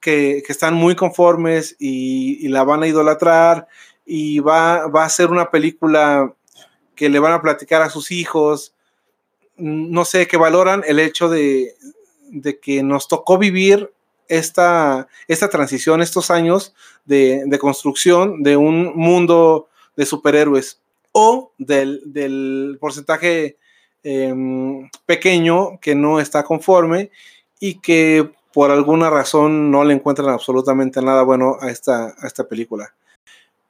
que, están muy conformes y, la van a idolatrar y va, va a ser una película que le van a platicar a sus hijos. No sé, que valoran el hecho de, de que nos tocó vivir esta, esta transición, estos años de, de, construcción de un mundo de superhéroes o del, porcentaje eh, pequeño que no está conforme y que por alguna razón no le encuentran absolutamente nada bueno a esta, a esta película.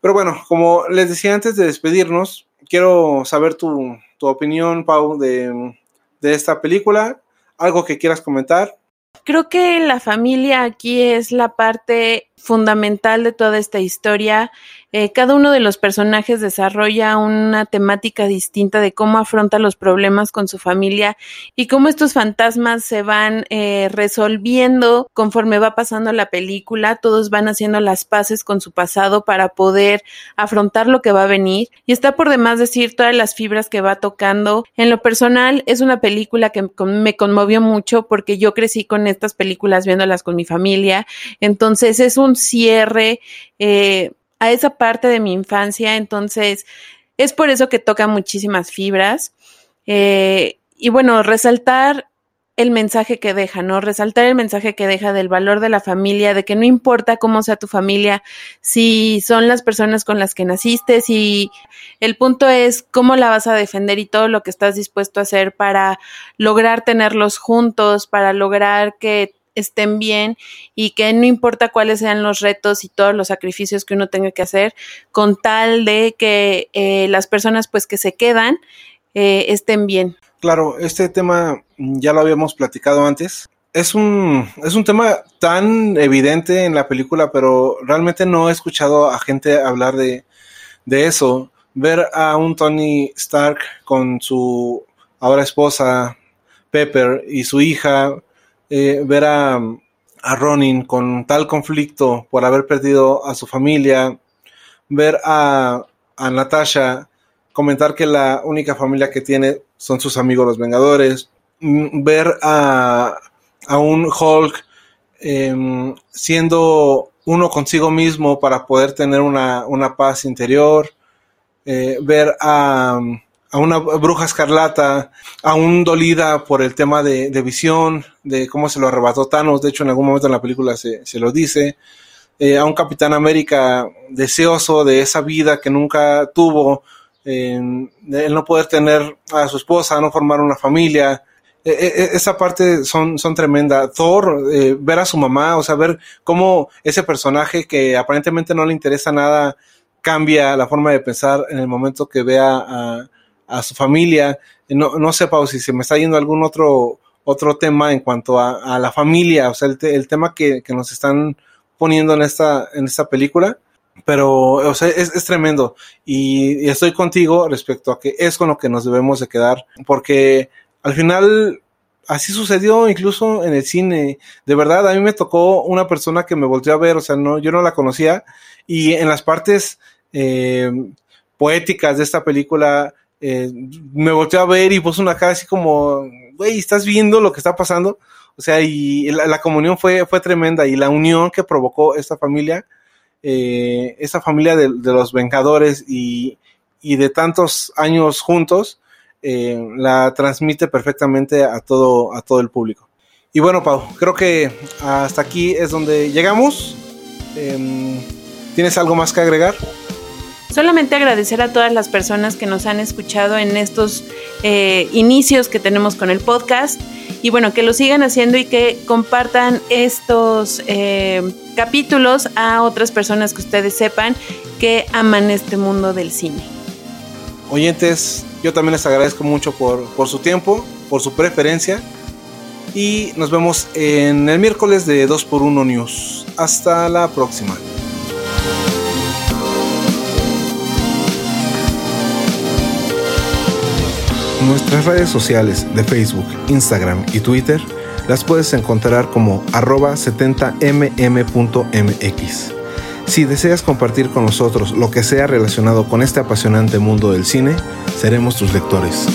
Pero bueno, como les decía antes de despedirnos, quiero saber tu, tu opinión, Pau, de, de esta película. ¿Algo que quieras comentar? Creo que la familia aquí es la parte fundamental de toda esta historia. Eh, cada uno de los personajes desarrolla una temática distinta de cómo afronta los problemas con su familia y cómo estos fantasmas se van eh, resolviendo conforme va pasando la película. Todos van haciendo las paces con su pasado para poder afrontar lo que va a venir. Y está por demás decir todas las fibras que va tocando. En lo personal, es una película que me conmovió mucho porque yo crecí con estas películas viéndolas con mi familia. Entonces es un cierre eh, a esa parte de mi infancia, entonces es por eso que toca muchísimas fibras. Eh, y bueno, resaltar el mensaje que deja, ¿no? Resaltar el mensaje que deja del valor de la familia, de que no importa cómo sea tu familia, si son las personas con las que naciste, si el punto es cómo la vas a defender y todo lo que estás dispuesto a hacer para lograr tenerlos juntos, para lograr que estén bien y que no importa cuáles sean los retos y todos los sacrificios que uno tenga que hacer, con tal de que eh, las personas pues que se quedan eh, estén bien. Claro, este tema ya lo habíamos platicado antes. Es un, es un tema tan evidente en la película, pero realmente no he escuchado a gente hablar de, de eso. Ver a un Tony Stark con su ahora esposa Pepper y su hija eh, ver a, a, Ronin con tal conflicto por haber perdido a su familia, ver a, a Natasha comentar que la única familia que tiene son sus amigos los Vengadores, mm, ver a, a un Hulk eh, siendo uno consigo mismo para poder tener una, una paz interior, eh, ver a, a una bruja escarlata, aún dolida por el tema de, de, visión, de cómo se lo arrebató Thanos, de hecho en algún momento en la película se, se lo dice, eh, a un Capitán América deseoso de esa vida que nunca tuvo, el no poder tener a su esposa, no formar una familia. E, e, e, esa parte son, son tremenda. Thor, eh, ver a su mamá, o sea, ver cómo ese personaje que aparentemente no le interesa nada cambia la forma de pensar en el momento que vea a, a su familia. No, no sé, Pau, si se me está yendo algún otro, otro tema en cuanto a, la familia, o sea, el, tema que, que, nos están poniendo en esta, en esta película. Pero, o sea, es, es tremendo. Y, y, estoy contigo respecto a que es con lo que nos debemos de quedar. Porque al final, así sucedió incluso en el cine. De verdad, a mí me tocó una persona que me volteó a ver, o sea, no, yo no la conocía. Y en las partes eh, poéticas de esta película, eh, me volteó a ver y puso una cara así como, güey, ¿estás viendo lo que está pasando? O sea, y la, comunión fue, fue tremenda y la unión que provocó esta familia, eh, esta familia de, los Vengadores y, y, de tantos años juntos, eh, la transmite perfectamente a todo, a todo el público. Y bueno, Pau, creo que hasta aquí es donde llegamos. Em, ¿Tienes algo más que agregar? Solamente agradecer a todas las personas que nos han escuchado en estos eh, inicios que tenemos con el podcast y bueno, que lo sigan haciendo y que compartan estos eh, capítulos a otras personas que ustedes sepan que aman este mundo del cine. Oyentes, yo también les agradezco mucho por, por su tiempo, por su preferencia y nos vemos en el miércoles de 2x1 News. Hasta la próxima. Nuestras redes sociales de Facebook, Instagram y Twitter las puedes encontrar como arroba 70mm.mx. Si deseas compartir con nosotros lo que sea relacionado con este apasionante mundo del cine, seremos tus lectores.